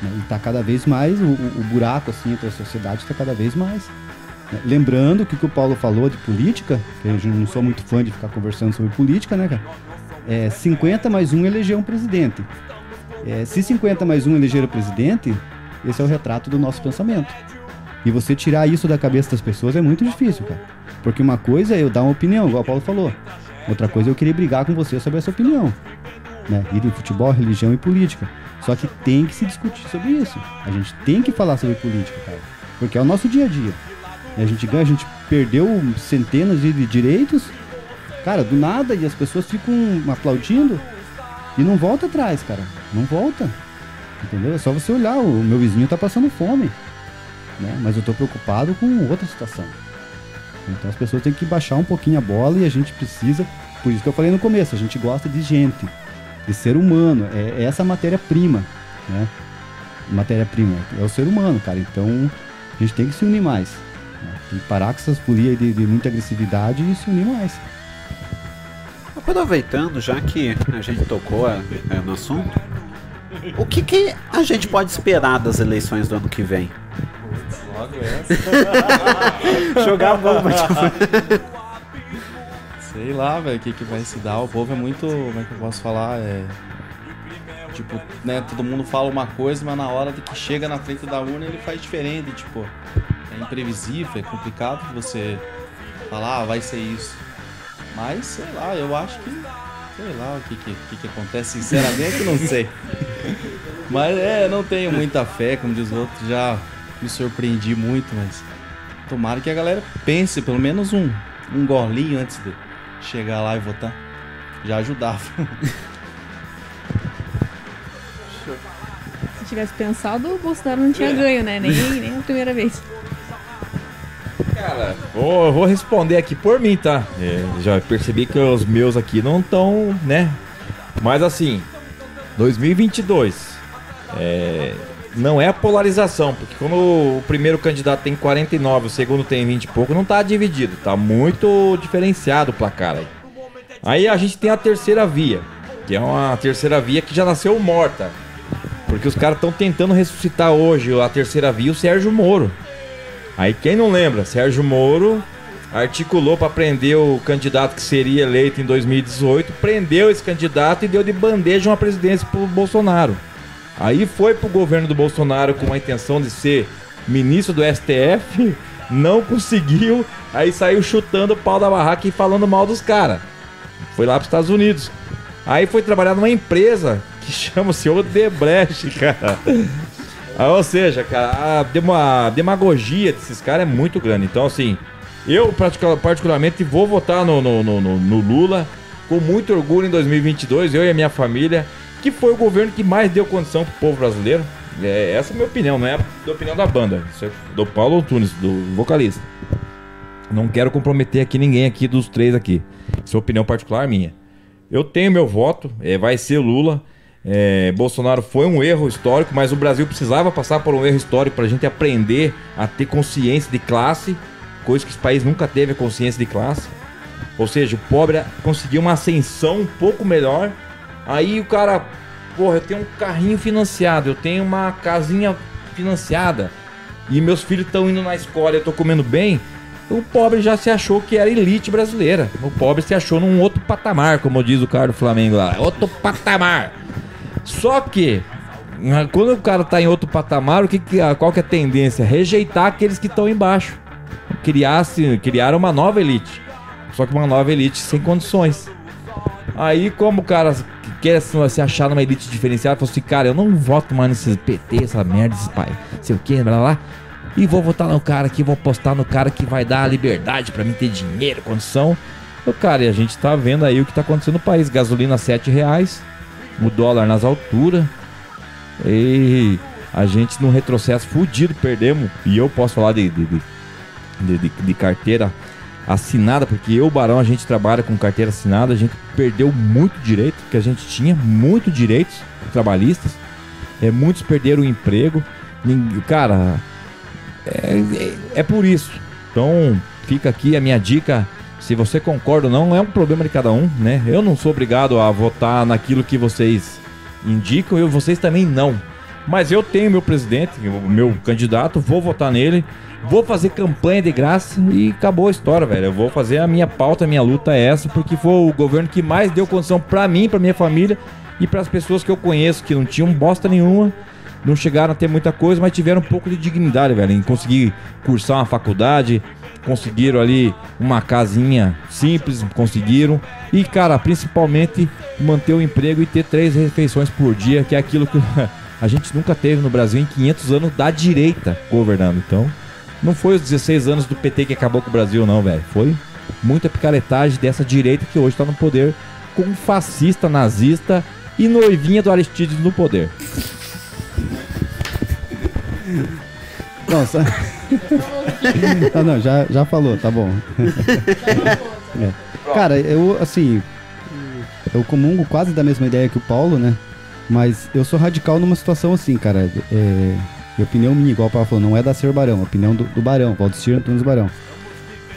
Né? E tá cada vez mais, o, o- buraco assim entre a sociedade tá cada vez mais. né? Lembrando que o que o Paulo falou de política, que eu não sou muito fã de ficar conversando sobre política, né, cara? É 50 mais um eleger um presidente. É, se 50 mais um eleger o presidente, esse é o retrato do nosso pensamento. E você tirar isso da cabeça das pessoas é muito difícil, cara. Porque uma coisa é eu dar uma opinião, igual o Paulo falou. Outra coisa é eu querer brigar com você sobre essa opinião. Né? Ir em futebol, religião e política. Só que tem que se discutir sobre isso. A gente tem que falar sobre política, cara. Porque é o nosso dia a dia. E a gente ganha, a gente perdeu centenas de direitos, cara, do nada, e as pessoas ficam aplaudindo e não volta atrás, cara. Não volta. Entendeu? É só você olhar, o meu vizinho tá passando fome. Né? Mas eu tô preocupado com outra situação. Então as pessoas têm que baixar um pouquinho a bola e a gente precisa. Por isso que eu falei no começo, a gente gosta de gente, de ser humano. É, é essa matéria-prima, né? Matéria-prima é o ser humano, cara. Então a gente tem que se unir mais. né? Tem que parar com essas folias de, de muita agressividade e se unir mais. Aproveitando, já que a gente tocou é, é, no assunto, o que, que a gente pode esperar das eleições do ano que vem? Logo essa. Jogar a bomba. Sei lá, velho, o que, que vai se dar. O povo é muito. Como é que eu posso falar? É. Tipo, né, todo mundo fala uma coisa, mas na hora de que chega na frente da urna ele faz diferente. Tipo, é imprevisível, é complicado você falar, ah, vai ser isso. Mas, sei lá, eu acho que. Sei lá o que, que, que, que acontece, sinceramente, não sei. Mas é, não tenho muita fé, como diz o outro, já me surpreendi muito, mas tomara que a galera pense pelo menos um, um golinho antes de chegar lá e votar. Já ajudava. Se tivesse pensado, o Bolsonaro não tinha ganho, né? Nem, nem a primeira vez. Cara, vou, vou responder aqui por mim, tá? É, já percebi que os meus aqui não estão, né? Mas assim, 2022 é, não é a polarização, porque quando o primeiro candidato tem 49, o segundo tem 20 e pouco, não tá dividido, tá muito diferenciado o placar aí. Aí a gente tem a terceira via, que é uma terceira via que já nasceu morta. Porque os caras estão tentando ressuscitar hoje a terceira via, o Sérgio Moro. Aí quem não lembra, Sérgio Moro articulou para prender o candidato que seria eleito em 2018, prendeu esse candidato e deu de bandeja uma presidência pro Bolsonaro. Aí foi pro governo do Bolsonaro com a intenção de ser ministro do STF, não conseguiu, aí saiu chutando o pau da barraca e falando mal dos caras. Foi lá pros Estados Unidos. Aí foi trabalhar numa empresa que chama-se Odebrecht, cara. Ah, ou seja, cara, a, dema- a demagogia desses caras é muito grande. Então, assim, eu particu- particularmente vou votar no, no, no- no- Lula com muito orgulho em 2022, eu e a minha família, que foi o governo que mais deu condição pro povo brasileiro. É, essa é a minha opinião, não é a opinião da banda. Isso é do Paulo Antunes, do vocalista. Não quero comprometer aqui ninguém aqui dos três aqui. Isso é opinião particular minha. Eu tenho meu voto, é, vai ser Lula. É, Bolsonaro foi um erro histórico, mas o Brasil precisava passar por um erro histórico para a gente aprender a ter consciência de classe, coisa que esse país nunca teve consciência de classe. Ou seja, o pobre conseguiu uma ascensão um pouco melhor. Aí o cara, porra, eu tenho um carrinho financiado, eu tenho uma casinha financiada e meus filhos estão indo na escola, eu tô comendo bem. O pobre já se achou que era elite brasileira. O pobre se achou num outro patamar, como diz o cara do Flamengo lá. Outro patamar. Só que, ah, quando o cara tá em outro patamar, o que, que- qual que é a tendência? Rejeitar aqueles que estão embaixo. Criar-se, criaram uma nova elite. Só que uma nova elite sem condições. Aí, como o cara quer se se achar numa elite diferenciada, falou assim: cara, eu não voto mais nesses PT, essa merda, esses pai, sei o que, blá blá. E vou votar no cara aqui, vou apostar no cara que vai dar a liberdade pra mim ter dinheiro, condição. Ô, cara, e a gente tá vendo aí o que tá acontecendo no país: gasolina 7 reais, o dólar nas alturas. E a gente num retrocesso fudido, perdemos. E eu posso falar de, de, de, de- carteira assinada, porque eu, Barão, a gente trabalha com carteira assinada, a gente perdeu muito direito, que a gente tinha muito direitos trabalhistas. É, muitos perderam o emprego. Cara, é, é- é por isso. Então, fica aqui a minha dica. Se você concorda ou não, é um problema de cada um, né? Eu não sou obrigado a votar naquilo que vocês indicam, e vocês também não. Mas eu tenho meu presidente, meu candidato, vou votar nele, vou fazer campanha de graça e acabou a história, velho. Eu vou fazer a minha pauta, a minha luta é essa, porque foi o governo que mais deu condição pra mim, pra minha família e para as pessoas que eu conheço que não tinham bosta nenhuma, não chegaram a ter muita coisa, mas tiveram um pouco de dignidade, velho, em conseguir cursar uma faculdade, conseguiram ali uma casinha simples, conseguiram. E, cara, principalmente manter o emprego e ter três refeições por dia, que é aquilo que a gente nunca teve no Brasil em 500 anos da direita governando. Então, não foi os 16 anos do PT que acabou com o Brasil, não, velho. Foi muita picaretagem dessa direita que hoje tá no poder com um fascista, nazista e noivinha do Aristides no poder. Nossa. ah, não, já, já falou, tá bom. É. Cara, eu, assim, eu comungo quase da mesma ideia que o Paulo, né? Mas eu sou radical numa situação assim, cara. É, minha opinião minha, igual o Paulo falou, não é da Ser Barão, é opinião do, do Barão, Valdecir Antunes Barão.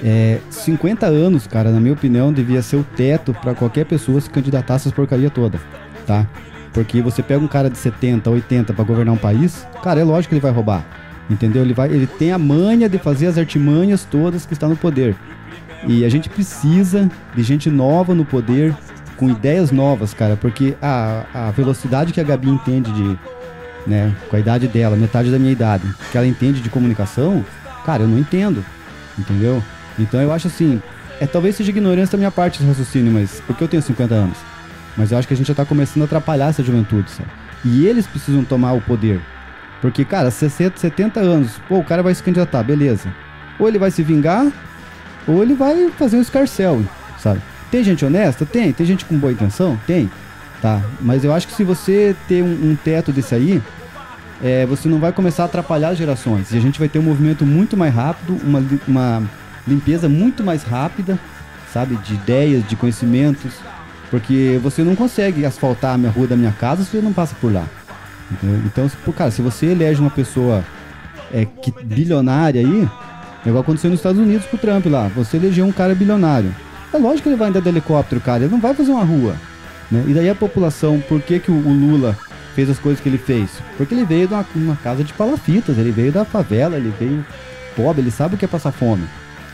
É, 50 anos, cara, na minha opinião, devia ser o teto pra qualquer pessoa se candidatar a essas porcaria toda, tá? Porque você pega um cara de 70, 80 pra governar um país, cara, é lógico que ele vai roubar. Entendeu? Ele, vai, ele tem a manha de fazer as artimanhas todas que está no poder. E a gente precisa de gente nova no poder, com ideias novas, cara, porque a, a velocidade que a Gabi entende de, né, com a idade dela, metade da minha idade, que ela entende de comunicação, cara, eu não entendo, entendeu? Então eu acho assim, é talvez seja ignorância da minha parte esse raciocínio, mas porque eu tenho 50 anos. Mas eu acho que a gente já tá começando a atrapalhar essa juventude, sabe? E eles precisam tomar o poder. Porque, cara, 60, 70 anos, pô, o cara vai se candidatar, beleza. Ou ele vai se vingar, ou ele vai fazer um escarcel, sabe? Tem gente honesta? Tem. Tem gente com boa intenção? Tem. Tá. Mas eu acho que se você ter um, um teto desse aí, é, você não vai começar a atrapalhar as gerações. E a gente vai ter um movimento muito mais rápido, uma, uma limpeza muito mais rápida, sabe? De ideias, de conhecimentos. Porque você não consegue asfaltar a minha rua da minha casa se você não passa por lá. Entendeu? Então, cara, se você elege uma pessoa é, que, bilionária aí, é igual aconteceu nos Estados Unidos com o Trump lá. Você elegeu um cara bilionário. É lógico que ele vai andar de helicóptero, cara. Ele não vai fazer uma rua. né? E daí a população, por que, que o, o Lula fez as coisas que ele fez? Porque ele veio de uma, uma casa de palafitas, ele veio da favela, ele veio pobre, ele sabe o que é passar fome.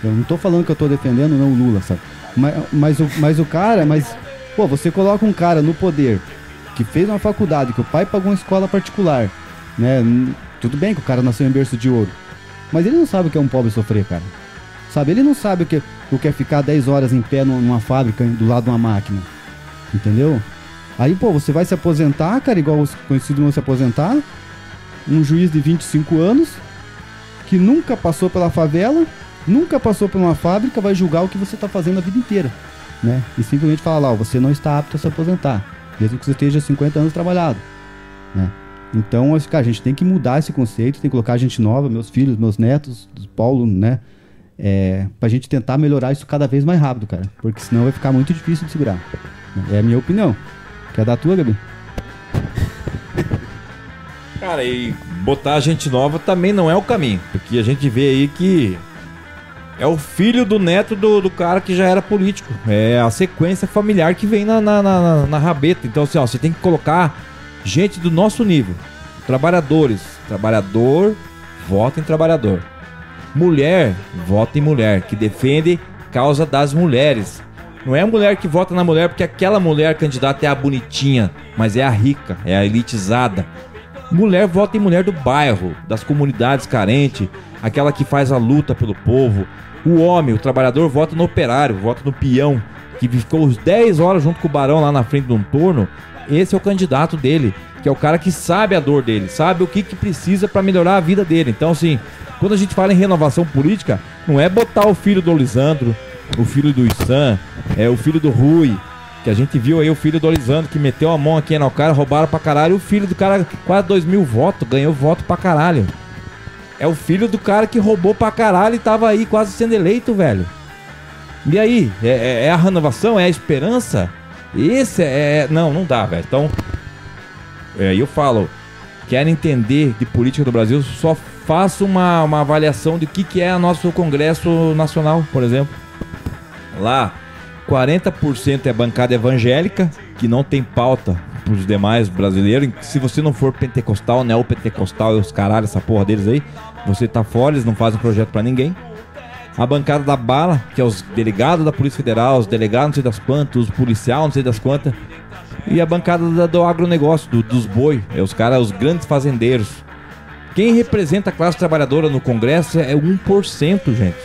Eu não tô falando que eu tô defendendo não o Lula, sabe? Mas, mas, o, mas o cara, mas, pô, você coloca um cara no poder que fez uma faculdade, que o pai pagou uma escola particular, né? Tudo bem que o cara nasceu em berço de ouro, mas ele não sabe o que é um pobre sofrer, cara. Sabe? Ele não sabe o que, o que é ficar 10 horas em pé numa, fábrica do lado de uma máquina. Entendeu? Aí, pô, você vai se aposentar, cara, igual os conhecidos vão se aposentar. Um juiz de 25 anos, que nunca passou pela favela, nunca passou por uma fábrica, vai julgar o que você está fazendo a vida inteira. Né? E simplesmente falar lá, você não está apto a se aposentar, mesmo que você esteja 50 anos trabalhado. Né? Então, cara, a gente tem que mudar esse conceito, tem que colocar gente nova, meus filhos, meus netos, Paulo, né? É, pra gente tentar melhorar isso cada vez mais rápido, cara. Porque senão vai ficar muito difícil de segurar. É a minha opinião. Quer dar a tua, Gabi? Cara, e botar gente nova também não é o caminho. Porque a gente vê aí que é o filho do neto do, do cara que já era político. É a sequência familiar que vem na, na, na, na rabeta. Então, assim, ó, você tem que colocar gente do nosso nível. Trabalhadores. Trabalhador, vota em trabalhador. Mulher, vota em mulher, que defende causa das mulheres. Não é a mulher que vota na mulher porque aquela mulher candidata é a bonitinha, mas é a rica, é a elitizada. Mulher vota em mulher do bairro, das comunidades carentes, aquela que faz a luta pelo povo. O homem, o trabalhador, vota no operário, vota no peão, que ficou os 10 horas junto com o barão lá na frente de um torno. Esse é o candidato dele, que é o cara que sabe a dor dele, sabe o que, que precisa para melhorar a vida dele. Então, assim, quando a gente fala em renovação política, não é botar o filho do Lisandro, o filho do Issan, é o filho do Rui, que a gente viu aí o filho do Olisandro que meteu a mão aqui no cara, roubaram pra caralho. O filho do cara, quase 2 mil votos, ganhou voto pra caralho. É o filho do cara que roubou pra caralho e tava aí quase sendo eleito, velho. E aí? É, é- é a renovação? É a esperança? Esse é. Não, não dá, velho. Então. É, eu falo. Quero entender de política do Brasil, só faço uma, uma avaliação de o que, que é o nosso Congresso Nacional, por exemplo. Lá, 40% é bancada evangélica, que não tem pauta pros demais brasileiros. Se você não for pentecostal, neopentecostal e os caralho, essa porra deles aí, você tá fora, eles não fazem projeto pra ninguém. A bancada da bala, que é os delegados da Polícia Federal, os delegados não sei das quantas, os policial não sei das quantas. E a bancada da- do agronegócio, do- dos boi, é os caras, os grandes fazendeiros. Quem representa a classe trabalhadora no Congresso é 1%, gente.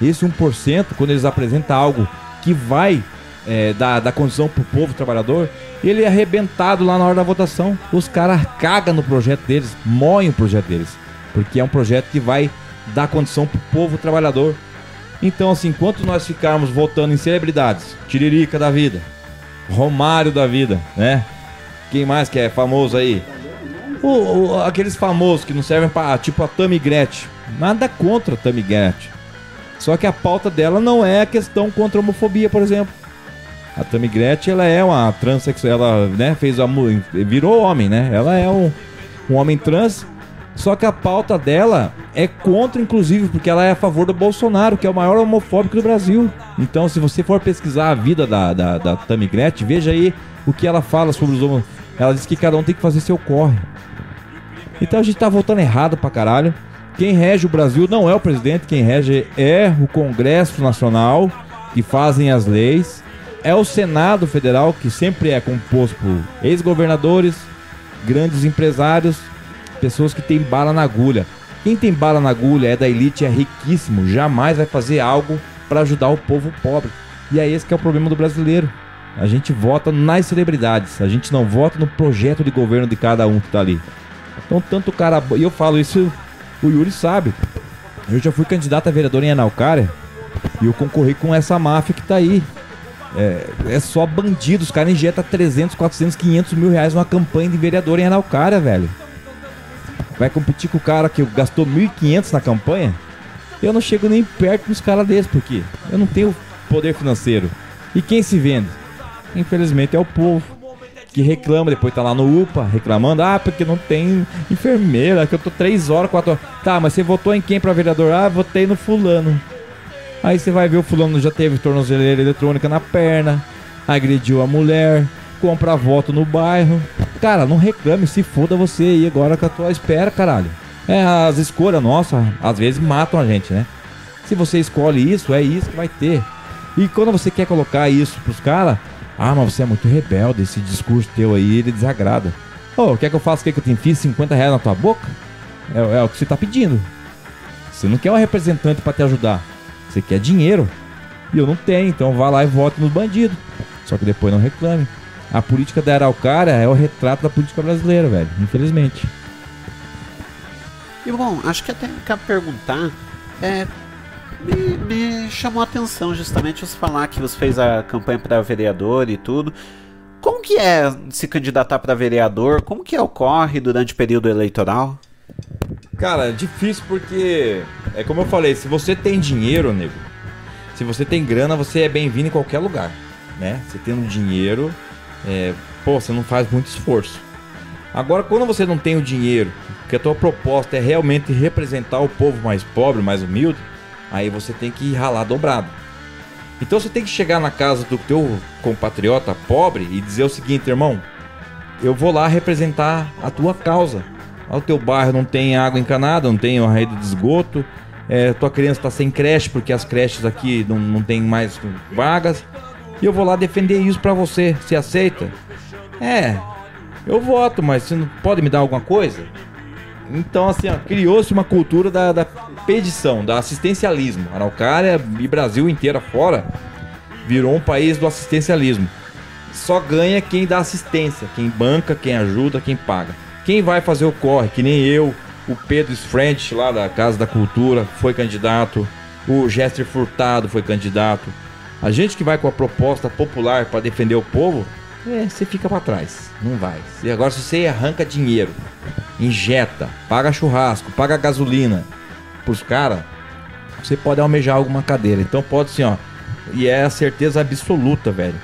Esse 1%, quando eles apresentam algo que vai é, dar, dar condição pro povo trabalhador, ele é arrebentado lá na hora da votação. Os caras cagam no projeto deles, moem o projeto deles. Porque é um projeto que vai dar condição pro povo trabalhador. Então, assim, enquanto nós ficarmos votando em celebridades, Tiririca da vida, Romário da vida, né? Quem mais que é famoso aí? O- o- aqueles famosos que não servem pra. Tipo a Tammy Gretchen. Nada contra a Tammy Gretchen. Só que a pauta dela não é a questão contra a homofobia, por exemplo. A Tammy Gretchen, ela é uma transexual, ela, né, fez a virou homem, né? Ela é um, um homem trans. Só que a pauta dela é contra, inclusive, porque ela é a favor do Bolsonaro, que é o maior homofóbico do Brasil. Então, se você for pesquisar a vida da, da, da Tammy Gretchen, veja aí o que ela fala sobre os homos. Ela diz que cada um tem que fazer seu corre. Então a gente tá votando errado pra caralho. Quem rege o Brasil não é o presidente, quem rege é o Congresso Nacional, que fazem as leis. É o Senado Federal, que sempre é composto por ex-governadores, grandes empresários, pessoas que têm bala na agulha. Quem tem bala na agulha é da elite, é riquíssimo, jamais vai fazer algo para ajudar o povo pobre. E é esse que é o problema do brasileiro. A gente vota nas celebridades, a gente não vota no projeto de governo de cada um que tá ali. Então, tanto cara. E eu falo isso, o Yuri sabe. Eu já fui candidato a vereador em Araucária e eu concorri com essa máfia que tá aí. É, é só bandido, os caras injetam 300, 400, 500 mil reais numa campanha de vereador em Araucária, velho. Vai competir com o cara que gastou 1.500 na campanha? Eu não chego nem perto dos caras desses, porque eu não tenho poder financeiro. E quem se vende? infelizmente, é o povo que reclama, depois tá lá no UPA reclamando, ah, porque não tem enfermeira, que eu tô três horas, quatro horas. Tá, mas você votou em quem pra vereador? Ah, votei no fulano. Aí você vai ver o fulano já teve tornozeleira eletrônica na perna, agrediu a mulher, compra voto no bairro. Cara, não reclame, se foda você aí agora com a tua espera, caralho. É, as escolhas nossas, às vezes matam a gente, né? Se você escolhe isso, é isso que vai ter. E quando você quer colocar isso pros caras, ah, mas você é muito rebelde, esse discurso teu aí, ele desagrada. Ô, quer que eu faça o que que eu te enfie 50 reais na tua boca? É, é o que você tá pedindo. Você não quer um representante pra te ajudar. Você quer dinheiro. E eu não tenho, então vá lá e vote nos bandidos. Só que depois não reclame. A política da Araucária é o retrato da política brasileira, velho. Infelizmente. E bom, acho que até cabe perguntar. É, me, me chamou a atenção justamente você falar que você fez a campanha para vereador e tudo. Como que é se candidatar para vereador? Como que ocorre durante o período eleitoral? Cara, é difícil porque é como eu falei, se você tem dinheiro, nego, se você tem grana, você é bem-vindo em qualquer lugar, né? Você tendo dinheiro, é, pô, você não faz muito esforço. Agora, quando você não tem o dinheiro, que a tua proposta é realmente representar o povo mais pobre, mais humilde, aí você tem que ralar dobrado. Então você tem que chegar na casa do teu compatriota pobre e dizer o seguinte, irmão, eu vou lá representar a tua causa. O teu bairro não tem água encanada, não tem uma rede de esgoto, é, tua criança está sem creche porque as creches aqui não, não tem mais vagas. E eu vou lá defender isso pra você. Você aceita? É, eu voto, mas você não pode me dar alguma coisa? Então, assim, criou-se uma cultura da, da pedição, da assistencialismo. Araucária e Brasil inteira fora virou um país do assistencialismo. Só ganha quem dá assistência, quem banca, quem ajuda, quem paga. Quem vai fazer o corre, que nem eu, o Pedro Sfrench lá da Casa da Cultura foi candidato, o Gester Furtado foi candidato. A gente que vai com a proposta popular para defender o povo, é, você fica para trás, não vai. E agora se você arranca dinheiro, injeta, paga churrasco, paga gasolina pros caras, você pode almejar alguma cadeira. Então pode sim, ó. E é a certeza absoluta, velho.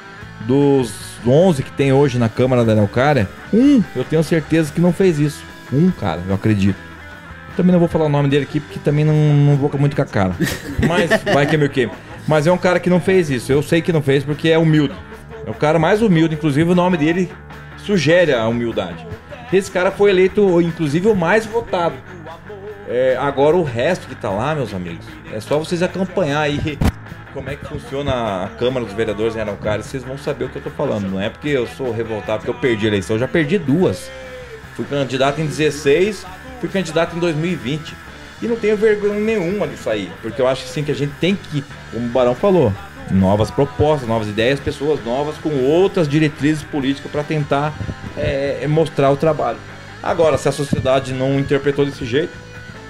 Dos 11 que tem hoje na Câmara da Araucária, um eu tenho certeza que não fez isso. Um, cara, eu acredito. Também não vou falar o nome dele aqui porque também não, não vou muito com a cara. Mas vai que é meu que. Mas é um cara que não fez isso. Eu sei que não fez porque é humilde. É o cara mais humilde, inclusive o nome dele sugere a humildade. Esse cara foi eleito, inclusive, o mais votado. É, agora o resto que tá lá, meus amigos, é só vocês acompanhar aí como é que funciona a Câmara dos Vereadores em Araucária, vocês vão saber o que eu tô falando. Não é porque eu sou revoltado porque eu perdi a eleição, eu já perdi duas. Fui candidato em 16, fui candidato em 2020. E não tenho vergonha nenhuma disso aí, porque eu acho assim que a gente tem que, como o Barão falou, novas propostas, novas ideias, pessoas novas com outras diretrizes políticas para tentar é, mostrar o trabalho. Agora, se a sociedade não interpretou desse jeito,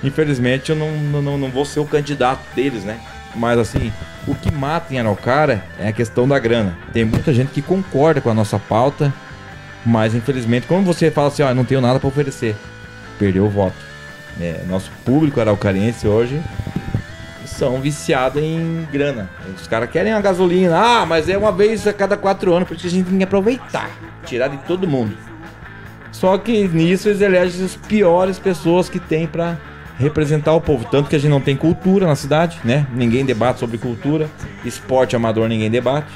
infelizmente eu não, não, não vou ser o candidato deles, né? Mas assim, o que mata em Araucária é a questão da grana. Tem muita gente que concorda com a nossa pauta, mas infelizmente, quando você fala assim, ó, eu não tenho nada para oferecer, perdeu o voto. É, nosso público araucariense hoje são viciados em grana. Os caras querem a gasolina. Ah, mas é uma vez a cada quatro anos, porque a gente tem que aproveitar, tirar de todo mundo. Só que nisso eles elegem as piores pessoas que tem para representar o povo. Tanto que a gente não tem cultura na cidade, né? Ninguém debate sobre cultura. Esporte amador ninguém debate.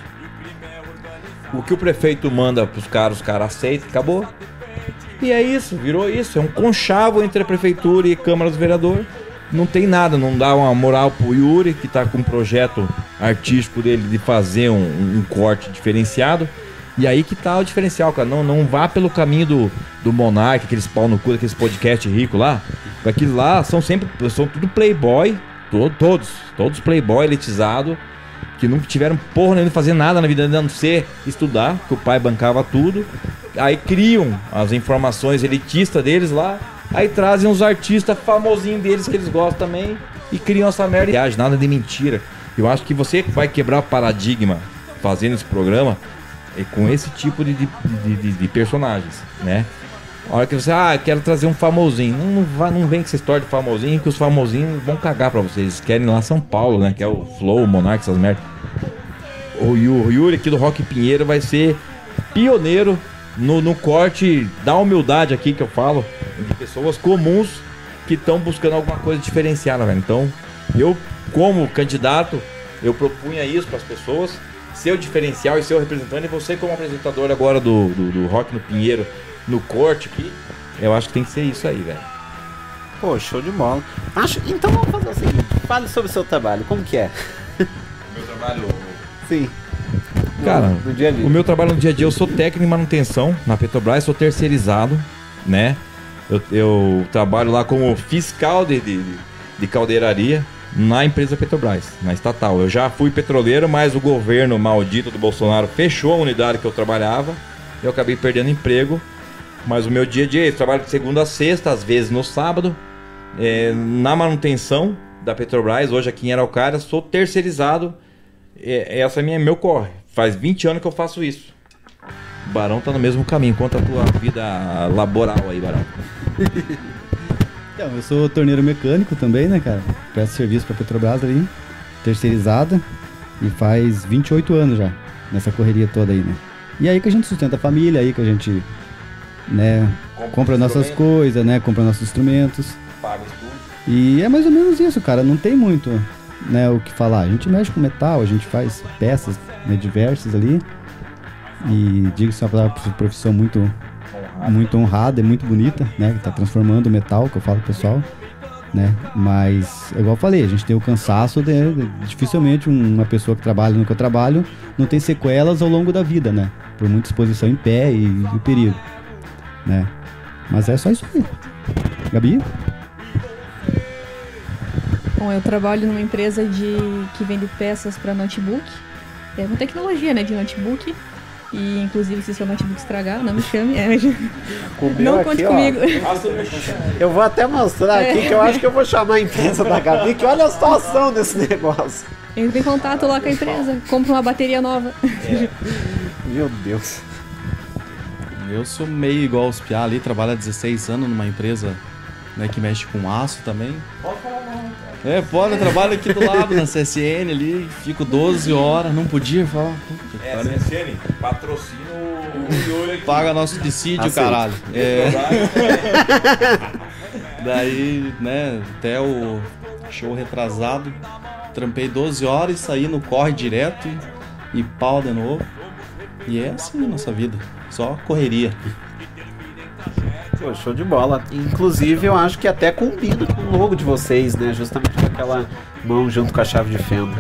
O que o prefeito manda pros caras, os caras aceitam, acabou. E é isso, virou isso. É um conchavo entre a prefeitura e a Câmara dos Vereadores. Não tem nada, não dá uma moral pro Yuri, que tá com um projeto artístico dele de fazer um, um corte diferenciado. E aí que tá o diferencial, cara. Não, não vá pelo caminho do, do Monark, aqueles pau no cu, aqueles podcast rico lá. Aqueles lá são sempre, são tudo playboy, to, todos, todos playboy elitizado, que nunca tiveram porra nenhuma de fazer nada na vida, a não ser estudar, que o pai bancava tudo. Aí criam as informações elitistas deles lá, aí trazem os artistas famosinhos deles que eles gostam também e criam essa merda. Viagem, nada de mentira. Eu acho que você vai quebrar paradigma fazendo esse programa é com esse tipo de, de, de, de personagens, né? A hora que você, ah, quero trazer um famosinho. Não, não, vai, não vem com essa história de famosinho, que os famosinhos vão cagar pra vocês. Eles querem lá São Paulo, né? Que é o Flow, o Monark, essas merdas. O Yuri aqui do Rock Pinheiro vai ser pioneiro no, no corte da humildade aqui que eu falo, de pessoas comuns que estão buscando alguma coisa diferenciada, velho. Então, eu, como candidato, eu propunha isso para as pessoas, ser o diferencial e ser o representante, e você como apresentador agora do, do, do Rock no Pinheiro, no corte aqui, eu acho que tem que ser isso aí, velho. Pô, show de bola. Acho, então vamos fazer o seguinte: fale sobre o seu trabalho, como que é? Meu trabalho Sim. Cara, no dia a dia. o meu trabalho no dia a dia, eu sou técnico em manutenção na Petrobras, sou terceirizado, né? Eu, eu trabalho lá como fiscal de, de, de caldeiraria na empresa Petrobras, na estatal. Eu já fui petroleiro, mas o governo maldito do Bolsonaro fechou a unidade que eu trabalhava. Eu acabei perdendo emprego. Mas o meu dia a dia, eu trabalho de segunda a sexta, às vezes no sábado, é, na manutenção da Petrobras, hoje aqui em Araucária, sou terceirizado. É, essa é minha, meu corre. Faz 20 anos que eu faço isso. O Barão tá no mesmo caminho. Conta a tua vida laboral aí, Barão. Então, eu sou torneiro mecânico também, né, cara? Presto serviço pra Petrobras ali, terceirizada, e faz 28 anos já, nessa correria toda aí, né? E aí que a gente sustenta a família, aí que a gente, né, compra nossas coisas, né, compra nossos instrumentos. Paga tudo. E é mais ou menos isso, cara, não tem muito, né, o que falar. A gente mexe com metal, a gente faz peças, né, diversas ali. E diga-se uma palavra, profissão muito muito honrada e muito bonita, né? Que tá transformando o metal, que eu falo pro pessoal, né? Mas, é igual eu falei, a gente tem o cansaço de, de- dificilmente uma pessoa que trabalha no que eu trabalho não tem sequelas ao longo da vida, né? Por muita exposição em pé e, e perigo, né? Mas é só isso aí. Gabi? Bom, eu trabalho numa empresa de que vende peças para notebook. É uma tecnologia, né, de notebook. E inclusive se seu notebook estragar, não me chame. É, não conte aqui, ó. comigo. Eu vou até mostrar aqui que eu acho que eu vou chamar a empresa da Gabi, que olha a situação desse negócio. Entre em contato lá com a empresa, compra uma bateria nova. Meu Deus. Eu sou meio igual os Piá ali, trabalho há 16 anos numa empresa né, que mexe com aço também. Pode falar É, pode, eu trabalho aqui do lado na CSN ali, fico 12 horas, não podia falar. Puta É, pariu. CSN, patrocina o Yuri aqui. Paga nosso dissídio, Aceito. caralho. É, daí, né, até o show retrasado, trampei 12 horas e saí no corre direto e, e pau de novo. E é assim a nossa vida, só correria. Pô, show de bola. Inclusive, eu acho que até combina com o logo de vocês, né? Justamente com aquela mão junto com a chave de fenda.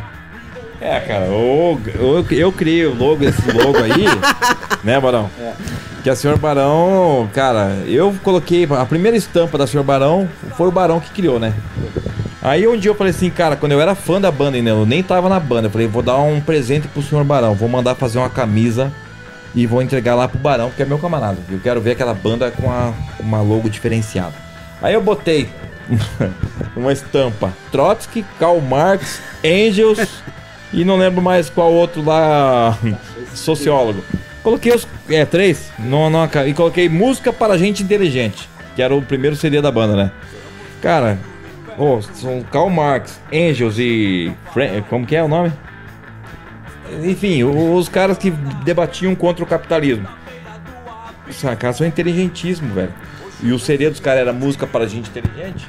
É, cara, o- o- eu criei o logo, esse logo aí, né, Barão? Que a Senhor Barão, cara, eu coloquei. A primeira estampa da Senhor Barão foi o Barão que criou, né? Aí um dia eu falei assim, cara, quando eu era fã da banda ainda, eu nem tava na banda, eu falei, vou dar um presente pro Senhor Barão, vou mandar fazer uma camisa e vou entregar lá pro Barão, porque é meu camarada. Eu quero ver aquela banda com a- uma logo diferenciada. Aí eu botei uma estampa Trotsky, Karl Marx, Angels e não lembro mais qual outro lá, sociólogo. Coloquei os é, três não, não, e coloquei música para gente inteligente, que era o primeiro CD da banda, né? Cara, oh, são Karl Marx, Angels e como que é o nome? Enfim, os caras que debatiam contra o capitalismo. Caras são inteligentíssimos, velho. E o CD dos caras era música para gente inteligente.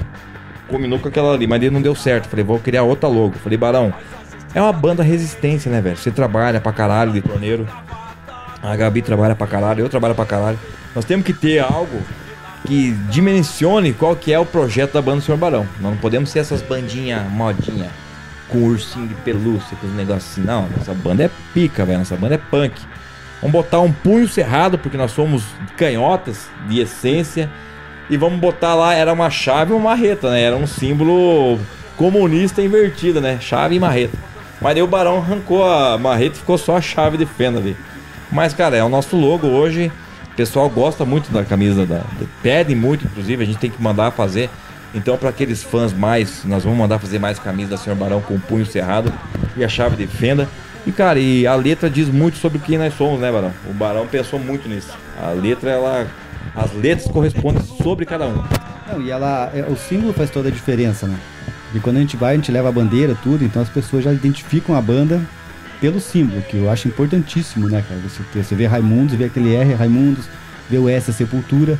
Combinou com aquela ali, mas ele não deu certo. Falei, vou criar outra logo. Falei, Barão, é uma banda resistência, né, velho? Você trabalha pra caralho de. A Gabi trabalha pra caralho, eu trabalho pra caralho. Nós temos que ter algo que dimensione qual que é o projeto da banda do Senhor Barão. Nós não podemos ser essas bandinhas modinha com ursinho de pelúcia, com os negócios assim. Não, nossa banda é pica, velho. Nossa banda é punk. Vamos botar um punho cerrado, porque nós somos canhotas de essência. E vamos botar lá, era uma chave e uma marreta, né? Era um símbolo comunista invertido, né? Chave e marreta. Mas daí o Barão arrancou a marreta e ficou só a chave de fenda ali. Mas, cara, é o nosso logo hoje. O pessoal gosta muito da camisa da. Pedem muito, inclusive, a gente tem que mandar fazer. Então, para aqueles fãs mais, nós vamos mandar fazer mais camisa da Senhor Barão com o punho cerrado e a chave de fenda. E, cara, e a letra diz muito sobre quem nós somos, né, Barão? O Barão pensou muito nisso. A letra, ela. As letras correspondem sobre cada um. Não, e ela, é, o símbolo faz toda a diferença, né? E quando a gente vai, a gente leva a bandeira, tudo, então as pessoas já identificam a banda pelo símbolo, que eu acho importantíssimo, né, cara? Você, você vê Raimundos, vê aquele R Raimundos, vê o S a Sepultura,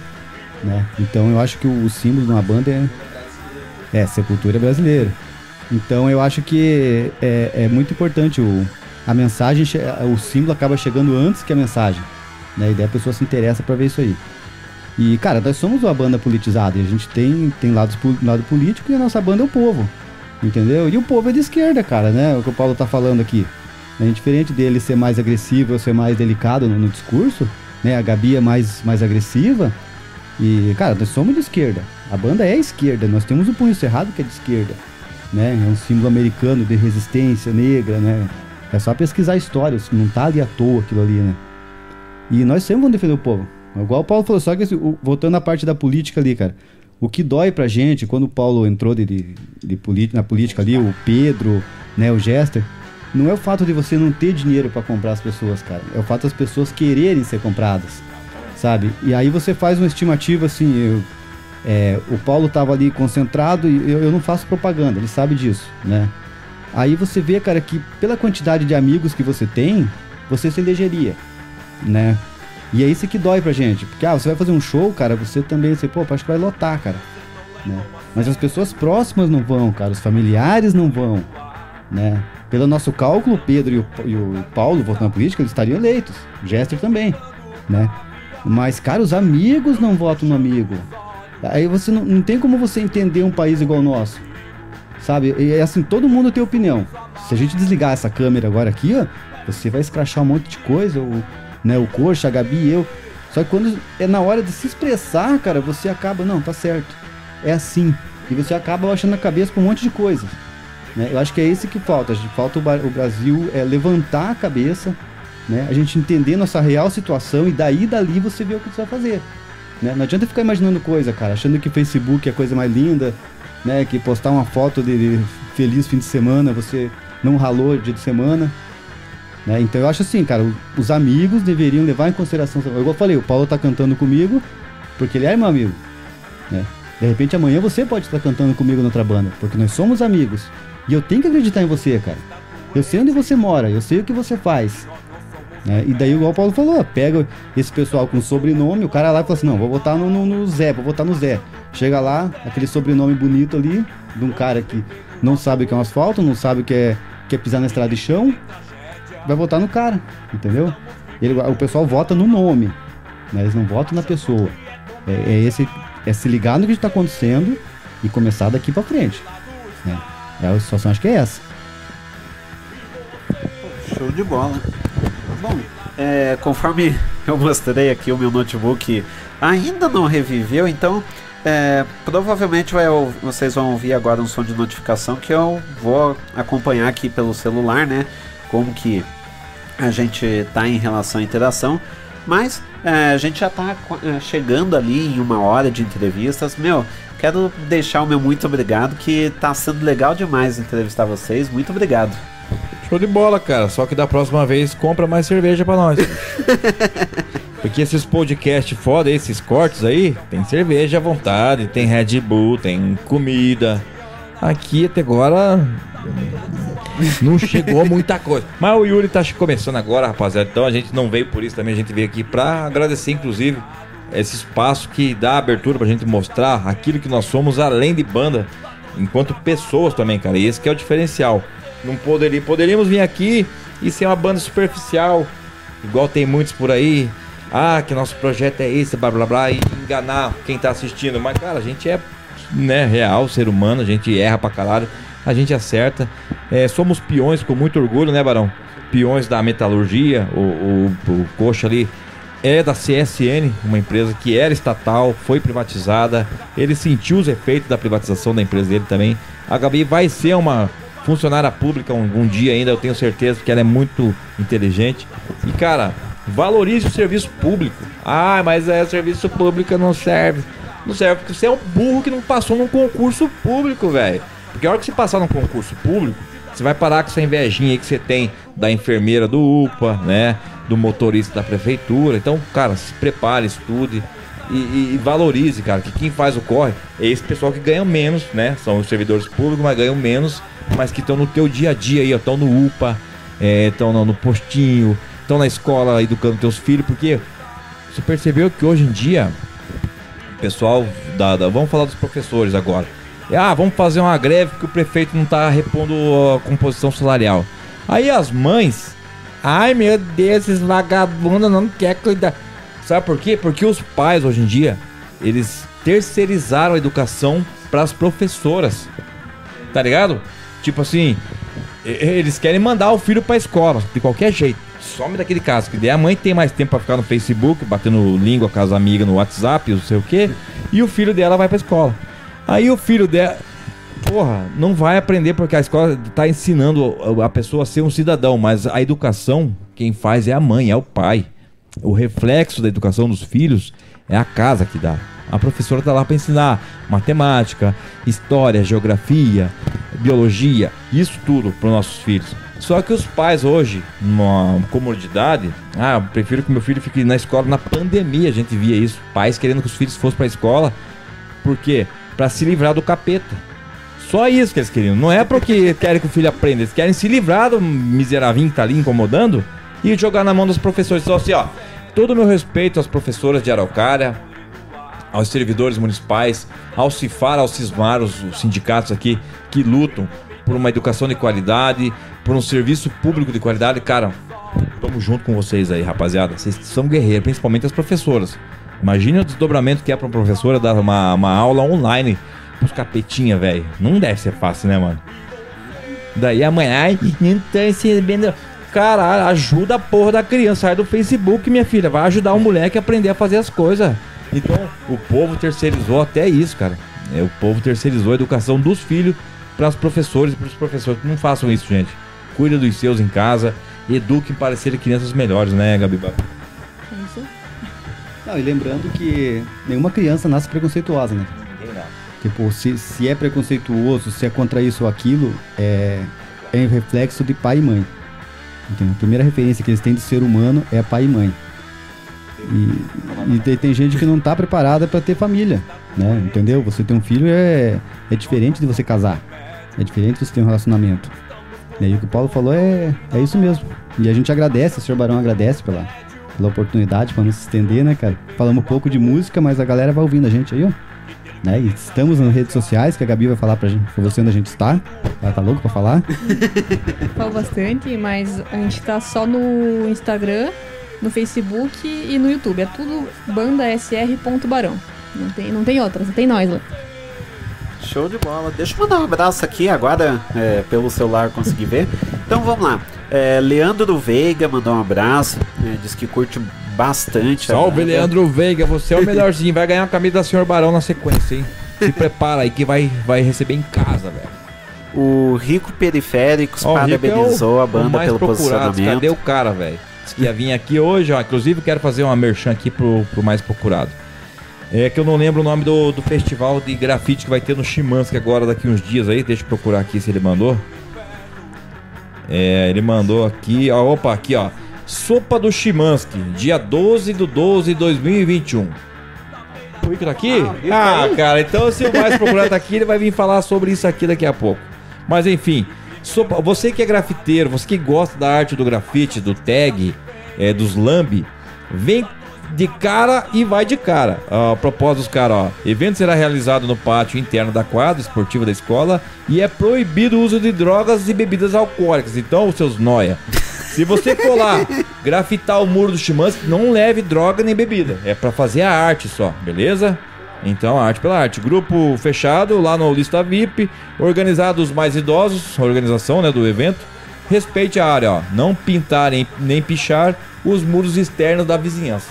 né? Então eu acho que o, símbolo de uma banda é, é Sepultura brasileira. Então eu acho que é, é muito importante o, a mensagem, o símbolo acaba chegando antes que a mensagem, né? E daí a pessoa se interessa pra ver isso aí. E, cara, nós somos uma banda politizada e a gente tem, tem lados, lado político e a nossa banda é o povo. Entendeu? E o povo é de esquerda, cara, né? O que o Paulo tá falando aqui. Né? Diferente dele ser mais agressivo ou ser mais delicado no, no discurso, né? A Gabi é mais, mais agressiva. E, cara, nós somos de esquerda. A banda é esquerda. Nós temos o punho cerrado que é de esquerda. Né? É um símbolo americano de resistência negra, né? É só pesquisar a história, não tá ali à toa aquilo ali, né? E nós sempre vamos defender o povo. Igual o Paulo falou, só que voltando à parte da política ali, cara. O que dói pra gente, quando o Paulo entrou de, de, de na política ali, o Pedro, né, o Jester, não é o fato de você não ter dinheiro pra comprar as pessoas, cara. É o fato das pessoas quererem ser compradas, sabe? E aí você faz uma estimativa assim, eu- é, o Paulo tava ali concentrado e eu, eu não faço propaganda, ele sabe disso, né? Aí você vê, cara, que pela quantidade de amigos que você tem, você se elegeria, né? E é isso que dói pra gente. Porque, ah, você vai fazer um show, cara, você também, você, pô, acho que vai lotar, cara. Né? Mas as pessoas próximas não vão, cara, os familiares não vão, né? Pelo nosso cálculo, Pedro e o, e o Paulo, voltando à política, eles estariam eleitos. Jester também, né? Mas, cara, os amigos não votam no amigo. Aí você não, não tem como você entender um país igual o nosso. Sabe? E é assim, todo mundo tem opinião. Se a gente desligar essa câmera agora aqui, ó, você vai escrachar um monte de coisa, o, né, o Coxa, a Gabi eu. Só que quando é na hora de se expressar, cara, você acaba, não, tá certo. É assim. E você acaba baixando a cabeça com um monte de coisa. Né? Eu acho que é esse que falta. Falta o Brasil é levantar a cabeça, né? A gente entender nossa real situação e daí dali você vê o que você vai fazer. Né? Não adianta ficar imaginando coisa, cara, achando que Facebook é a coisa mais linda, né? Que postar uma foto de feliz fim de semana, você não ralou dia de semana. Né? Então eu acho assim, cara, os amigos deveriam levar em consideração. Igual eu falei, o Paulo tá cantando comigo porque ele é meu amigo. Né? De repente amanhã você pode estar cantando comigo na outra banda, porque nós somos amigos. E eu tenho que acreditar em você, cara. Eu sei onde você mora, eu sei o que você faz. Né? E daí, igual o Paulo falou, pega esse pessoal com sobrenome, o cara lá fala assim, não, vou votar no, no- no Zé, vou votar no Zé. Chega lá, aquele sobrenome bonito ali, de um cara que não sabe o que é um asfalto, não sabe o que é, que é pisar na estrada de chão, vai votar no cara, entendeu? Ele- o pessoal vota no nome, né? eles não votam na pessoa. É, é esse, é se ligar no que está acontecendo e começar daqui pra frente. Né? É a situação, acho que é essa. Show de bola. Bom, é, conforme eu mostrei aqui, o meu notebook ainda não reviveu, então é, provavelmente vai vocês vão ouvir agora um som de notificação que eu vou acompanhar aqui pelo celular, né? Como que a gente tá em relação à interação. Mas é, a gente já tá qua- é, chegando ali em uma hora de entrevistas. Meu, quero deixar o meu muito obrigado, que tá sendo legal demais entrevistar vocês. Muito obrigado. Show de bola, cara. Só que da próxima vez compra mais cerveja pra nós. Porque esses podcasts foda, esses cortes aí, tem cerveja à vontade, tem Red Bull, tem comida. Aqui até agora não chegou muita coisa. Mas o Yuri tá começando agora, rapaziada. Então a gente não veio por isso também, a gente veio aqui pra agradecer, inclusive, esse espaço que dá abertura pra gente mostrar aquilo que nós somos além de banda, enquanto pessoas também, cara. E esse que é o diferencial. Não poderia, poderíamos vir aqui e ser uma banda superficial, igual tem muitos por aí. Ah, que nosso projeto é esse, blá blá blá, e enganar quem tá assistindo. Mas, cara, a gente é né, real, ser humano, a gente erra pra caralho, a gente acerta. É, somos peões com muito orgulho, né, Barão? Peões da metalurgia, o, o, o Coxa ali é da CSN, uma empresa que era estatal, foi privatizada. Ele sentiu os efeitos da privatização da empresa dele também. A Gabi vai ser uma funcionária pública um, um dia ainda, eu tenho certeza que ela é muito inteligente. E cara, valorize o serviço público. Ah, mas é serviço público não serve. Não serve porque você é um burro que não passou num concurso público, velho. Porque a hora que você passar num concurso público, você vai parar com essa invejinha aí que você tem da enfermeira do UPA, né? Do motorista da prefeitura. Então, cara, se prepare, estude e, e- valorize, cara, que quem faz o corre é esse pessoal que ganha menos, né? São os servidores públicos, mas ganham menos, mas que estão no teu dia a dia aí, estão no UPA, estão no, no postinho, estão na escola educando teus filhos, porque você percebeu que hoje em dia, pessoal, da, da- vamos falar dos professores agora. Ah, vamos fazer uma greve porque o prefeito não tá repondo a composição salarial. Aí as mães, ai meu Deus, esses vagabundos não quer cuidar. Sabe por quê? Porque os pais hoje em dia, eles terceirizaram a educação para as professoras. Tá ligado? Tipo assim, eles querem mandar o filho pra escola, de qualquer jeito. Some daquele caso, que daí a mãe tem mais tempo pra ficar no Facebook, batendo língua com as amigas no WhatsApp, não sei o quê, e o filho dela vai pra escola. Aí o filho dela, porra, não vai aprender porque a escola tá ensinando a pessoa a ser um cidadão, mas a educação, quem faz é a mãe, é o pai. O reflexo da educação dos filhos é a casa que dá. A professora tá lá para ensinar matemática, história, geografia, biologia, isso tudo para os nossos filhos. Só que os pais hoje, numa comodidade, ah, eu prefiro que meu filho fique na escola na pandemia, a gente via isso, pais querendo que os filhos fossem para a escola, por quê? Para se livrar do capeta. Só isso que eles queriam. Não é porque querem que o filho aprenda, eles querem se livrar do miserável que tá ali incomodando e jogar na mão dos professores. Então, assim, ó, todo o meu respeito às professoras de Araucária, aos servidores municipais, ao CIFAR, ao CISMAR, os, os sindicatos aqui que lutam por uma educação de qualidade, por um serviço público de qualidade. Cara, tamo junto com vocês aí, rapaziada. Vocês são guerreiros, principalmente as professoras. Imagine o desdobramento que é pra uma professora dar uma, uma aula online pros capetinha, velho. Não deve ser fácil, né, mano? Daí amanhã, tá recebendo. Caralho, ajuda a porra da criança. Sai do Facebook, minha filha. Vai ajudar o moleque a aprender a fazer as coisas. Então, o povo terceirizou até isso, cara. É, o povo terceirizou a educação dos filhos para os professores e para os professores. Não façam isso, gente. Cuida dos seus em casa. Eduquem para serem crianças melhores, né, Gabiba? É isso. Não, e lembrando que nenhuma criança nasce preconceituosa, né? Tipo, se, se é preconceituoso, se é contra isso ou aquilo, é, é um reflexo de pai e mãe. Entendeu? A primeira referência que eles têm de ser humano é pai e mãe. E, e tem, tem gente que não tá preparada para ter família, né? Entendeu? Você ter um filho é, é diferente de você casar. É diferente de você ter um relacionamento. E aí o que o Paulo falou é, é isso mesmo. E a gente agradece, o senhor Barão agradece pela, pela oportunidade, para não se estender, né, cara? Falamos um pouco de música, mas a galera vai ouvindo a gente aí, ó. Né? E estamos nas redes sociais, que a Gabi vai falar pra gente, pra você onde a gente está. Ela tá louca pra falar? Falo bastante, mas a gente tá só no Instagram, no Facebook e no YouTube. É tudo bandasr.barão. Não tem, não tem outra, só tem nós lá. Show de bola. Deixa eu mandar um abraço aqui agora, é, pelo celular consegui ver. Então vamos lá. É, Leandro Veiga mandou um abraço, é, diz que curte bastante. Salve, banda. Leandro Veiga, você é o melhorzinho. Vai ganhar a camisa da Senhor Barão na sequência, hein? Se prepara aí que vai, vai receber em casa, velho. O Rico Periféricos Ó, o Rico é parabenizou o- a banda mais pelo procurado. posicionamento. Cadê o cara, velho? Que ia vir aqui hoje, ó. Inclusive, quero fazer uma merchan aqui pro, pro mais procurado. É que eu não lembro o nome do, do festival de grafite que vai ter no Chimansky agora, daqui uns dias aí. Deixa eu procurar aqui se ele mandou. É, ele mandou aqui, ó, opa, aqui, ó. Sopa do Chimansky, dia 12 do 12 de 2021. O Rico tá aqui? Ah, cara, então se o mais procurado tá aqui, ele vai vir falar sobre isso aqui daqui a pouco. Mas enfim, sopa- você que é grafiteiro, você que gosta da arte do grafite, do tag, é, dos lambe, vem de cara e vai de cara. Ó, A propósito dos caras, ó. Evento será realizado no pátio interno da quadra esportiva da escola e é proibido o uso de drogas e bebidas alcoólicas. Então, seus noia. Se você lá grafitar o muro do Chimansky, não leve droga nem bebida. É pra fazer a arte só, beleza? Então, arte pela arte. Grupo fechado lá no Lista VIP, organizado os mais idosos, a organização né, do evento. Respeite a área, ó. Não pintar nem pichar os muros externos da vizinhança.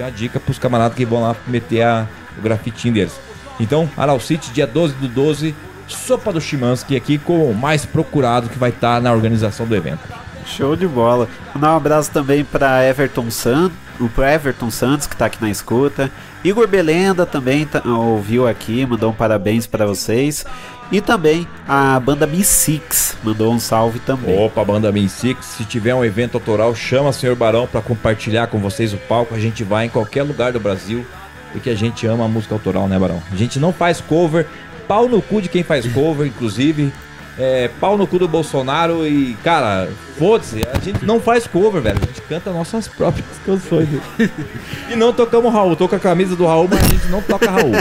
É a dica pros camaradas que vão lá meter a, o grafitinho deles. Então, Araucite, dia 12 do 12, Sopa do Chimansky aqui com o mais procurado que vai estar na organização do evento. Show de bola. Mandar um abraço também para Everton Santos, pro Everton Santos que tá aqui na escuta. Igor Belenda também tá- ouviu aqui, mandou um parabéns para vocês. E também a banda Mi6 mandou um salve também. Opa, banda Min Six, se tiver um evento autoral, chama o senhor Barão pra compartilhar com vocês o palco. A gente vai em qualquer lugar do Brasil, porque a gente ama a música autoral, né, Barão? A gente não faz cover, pau no cu de quem faz cover, inclusive. é, pau no cu do Bolsonaro e, cara, foda-se, a gente não faz cover, velho. A gente canta nossas próprias canções. e não tocamos Raul. Tô com a camisa do Raul, mas a gente não toca Raul.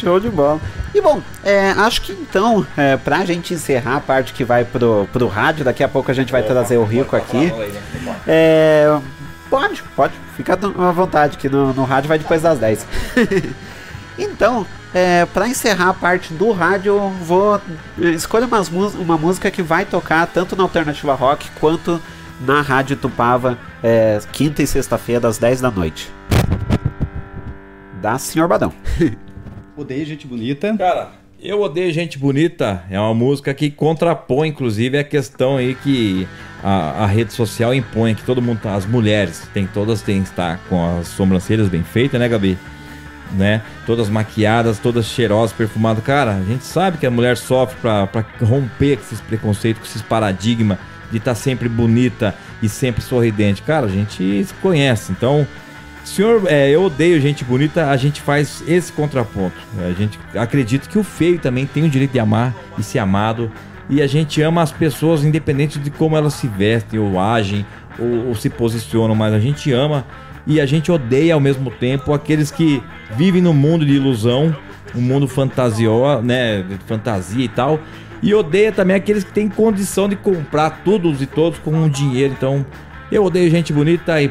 Show de bola. E bom, é, acho que então, é, pra gente encerrar a parte que vai pro, pro rádio, daqui a pouco a gente vai trazer o Rico aqui. É, pode, pode, fica à vontade, que no, no rádio vai depois das 10. então, é, para encerrar a parte do rádio, vou escolher umas, uma música que vai tocar tanto na Alternativa Rock quanto na Rádio Tupava, é, quinta e sexta-feira, das 10 da noite. Da Senhor Badão. Odeio gente bonita. Cara, eu odeio gente bonita. É uma música que contrapõe, inclusive, a questão aí que a, a rede social impõe que todo mundo tá, as mulheres tem todas têm que estar com as sobrancelhas bem feitas, né, Gabi? Né? Todas maquiadas, todas cheirosas, perfumadas. Cara, a gente sabe que a mulher sofre pra romper com esses preconceitos, com esses paradigmas de estar sempre bonita e sempre sorridente. Cara, a gente se conhece. Então, senhor, é, eu odeio gente bonita, a gente faz esse contraponto. A gente acredita que o feio também tem o direito de amar e ser amado. E a gente ama as pessoas independente de como elas se vestem ou agem ou, ou se posicionam, mas a gente ama e a gente odeia ao mesmo tempo aqueles que vivem no mundo de ilusão, um mundo fantasio, né, fantasia e tal. E odeia também aqueles que têm condição de comprar todos e todos com um dinheiro. Então, eu odeio gente bonita e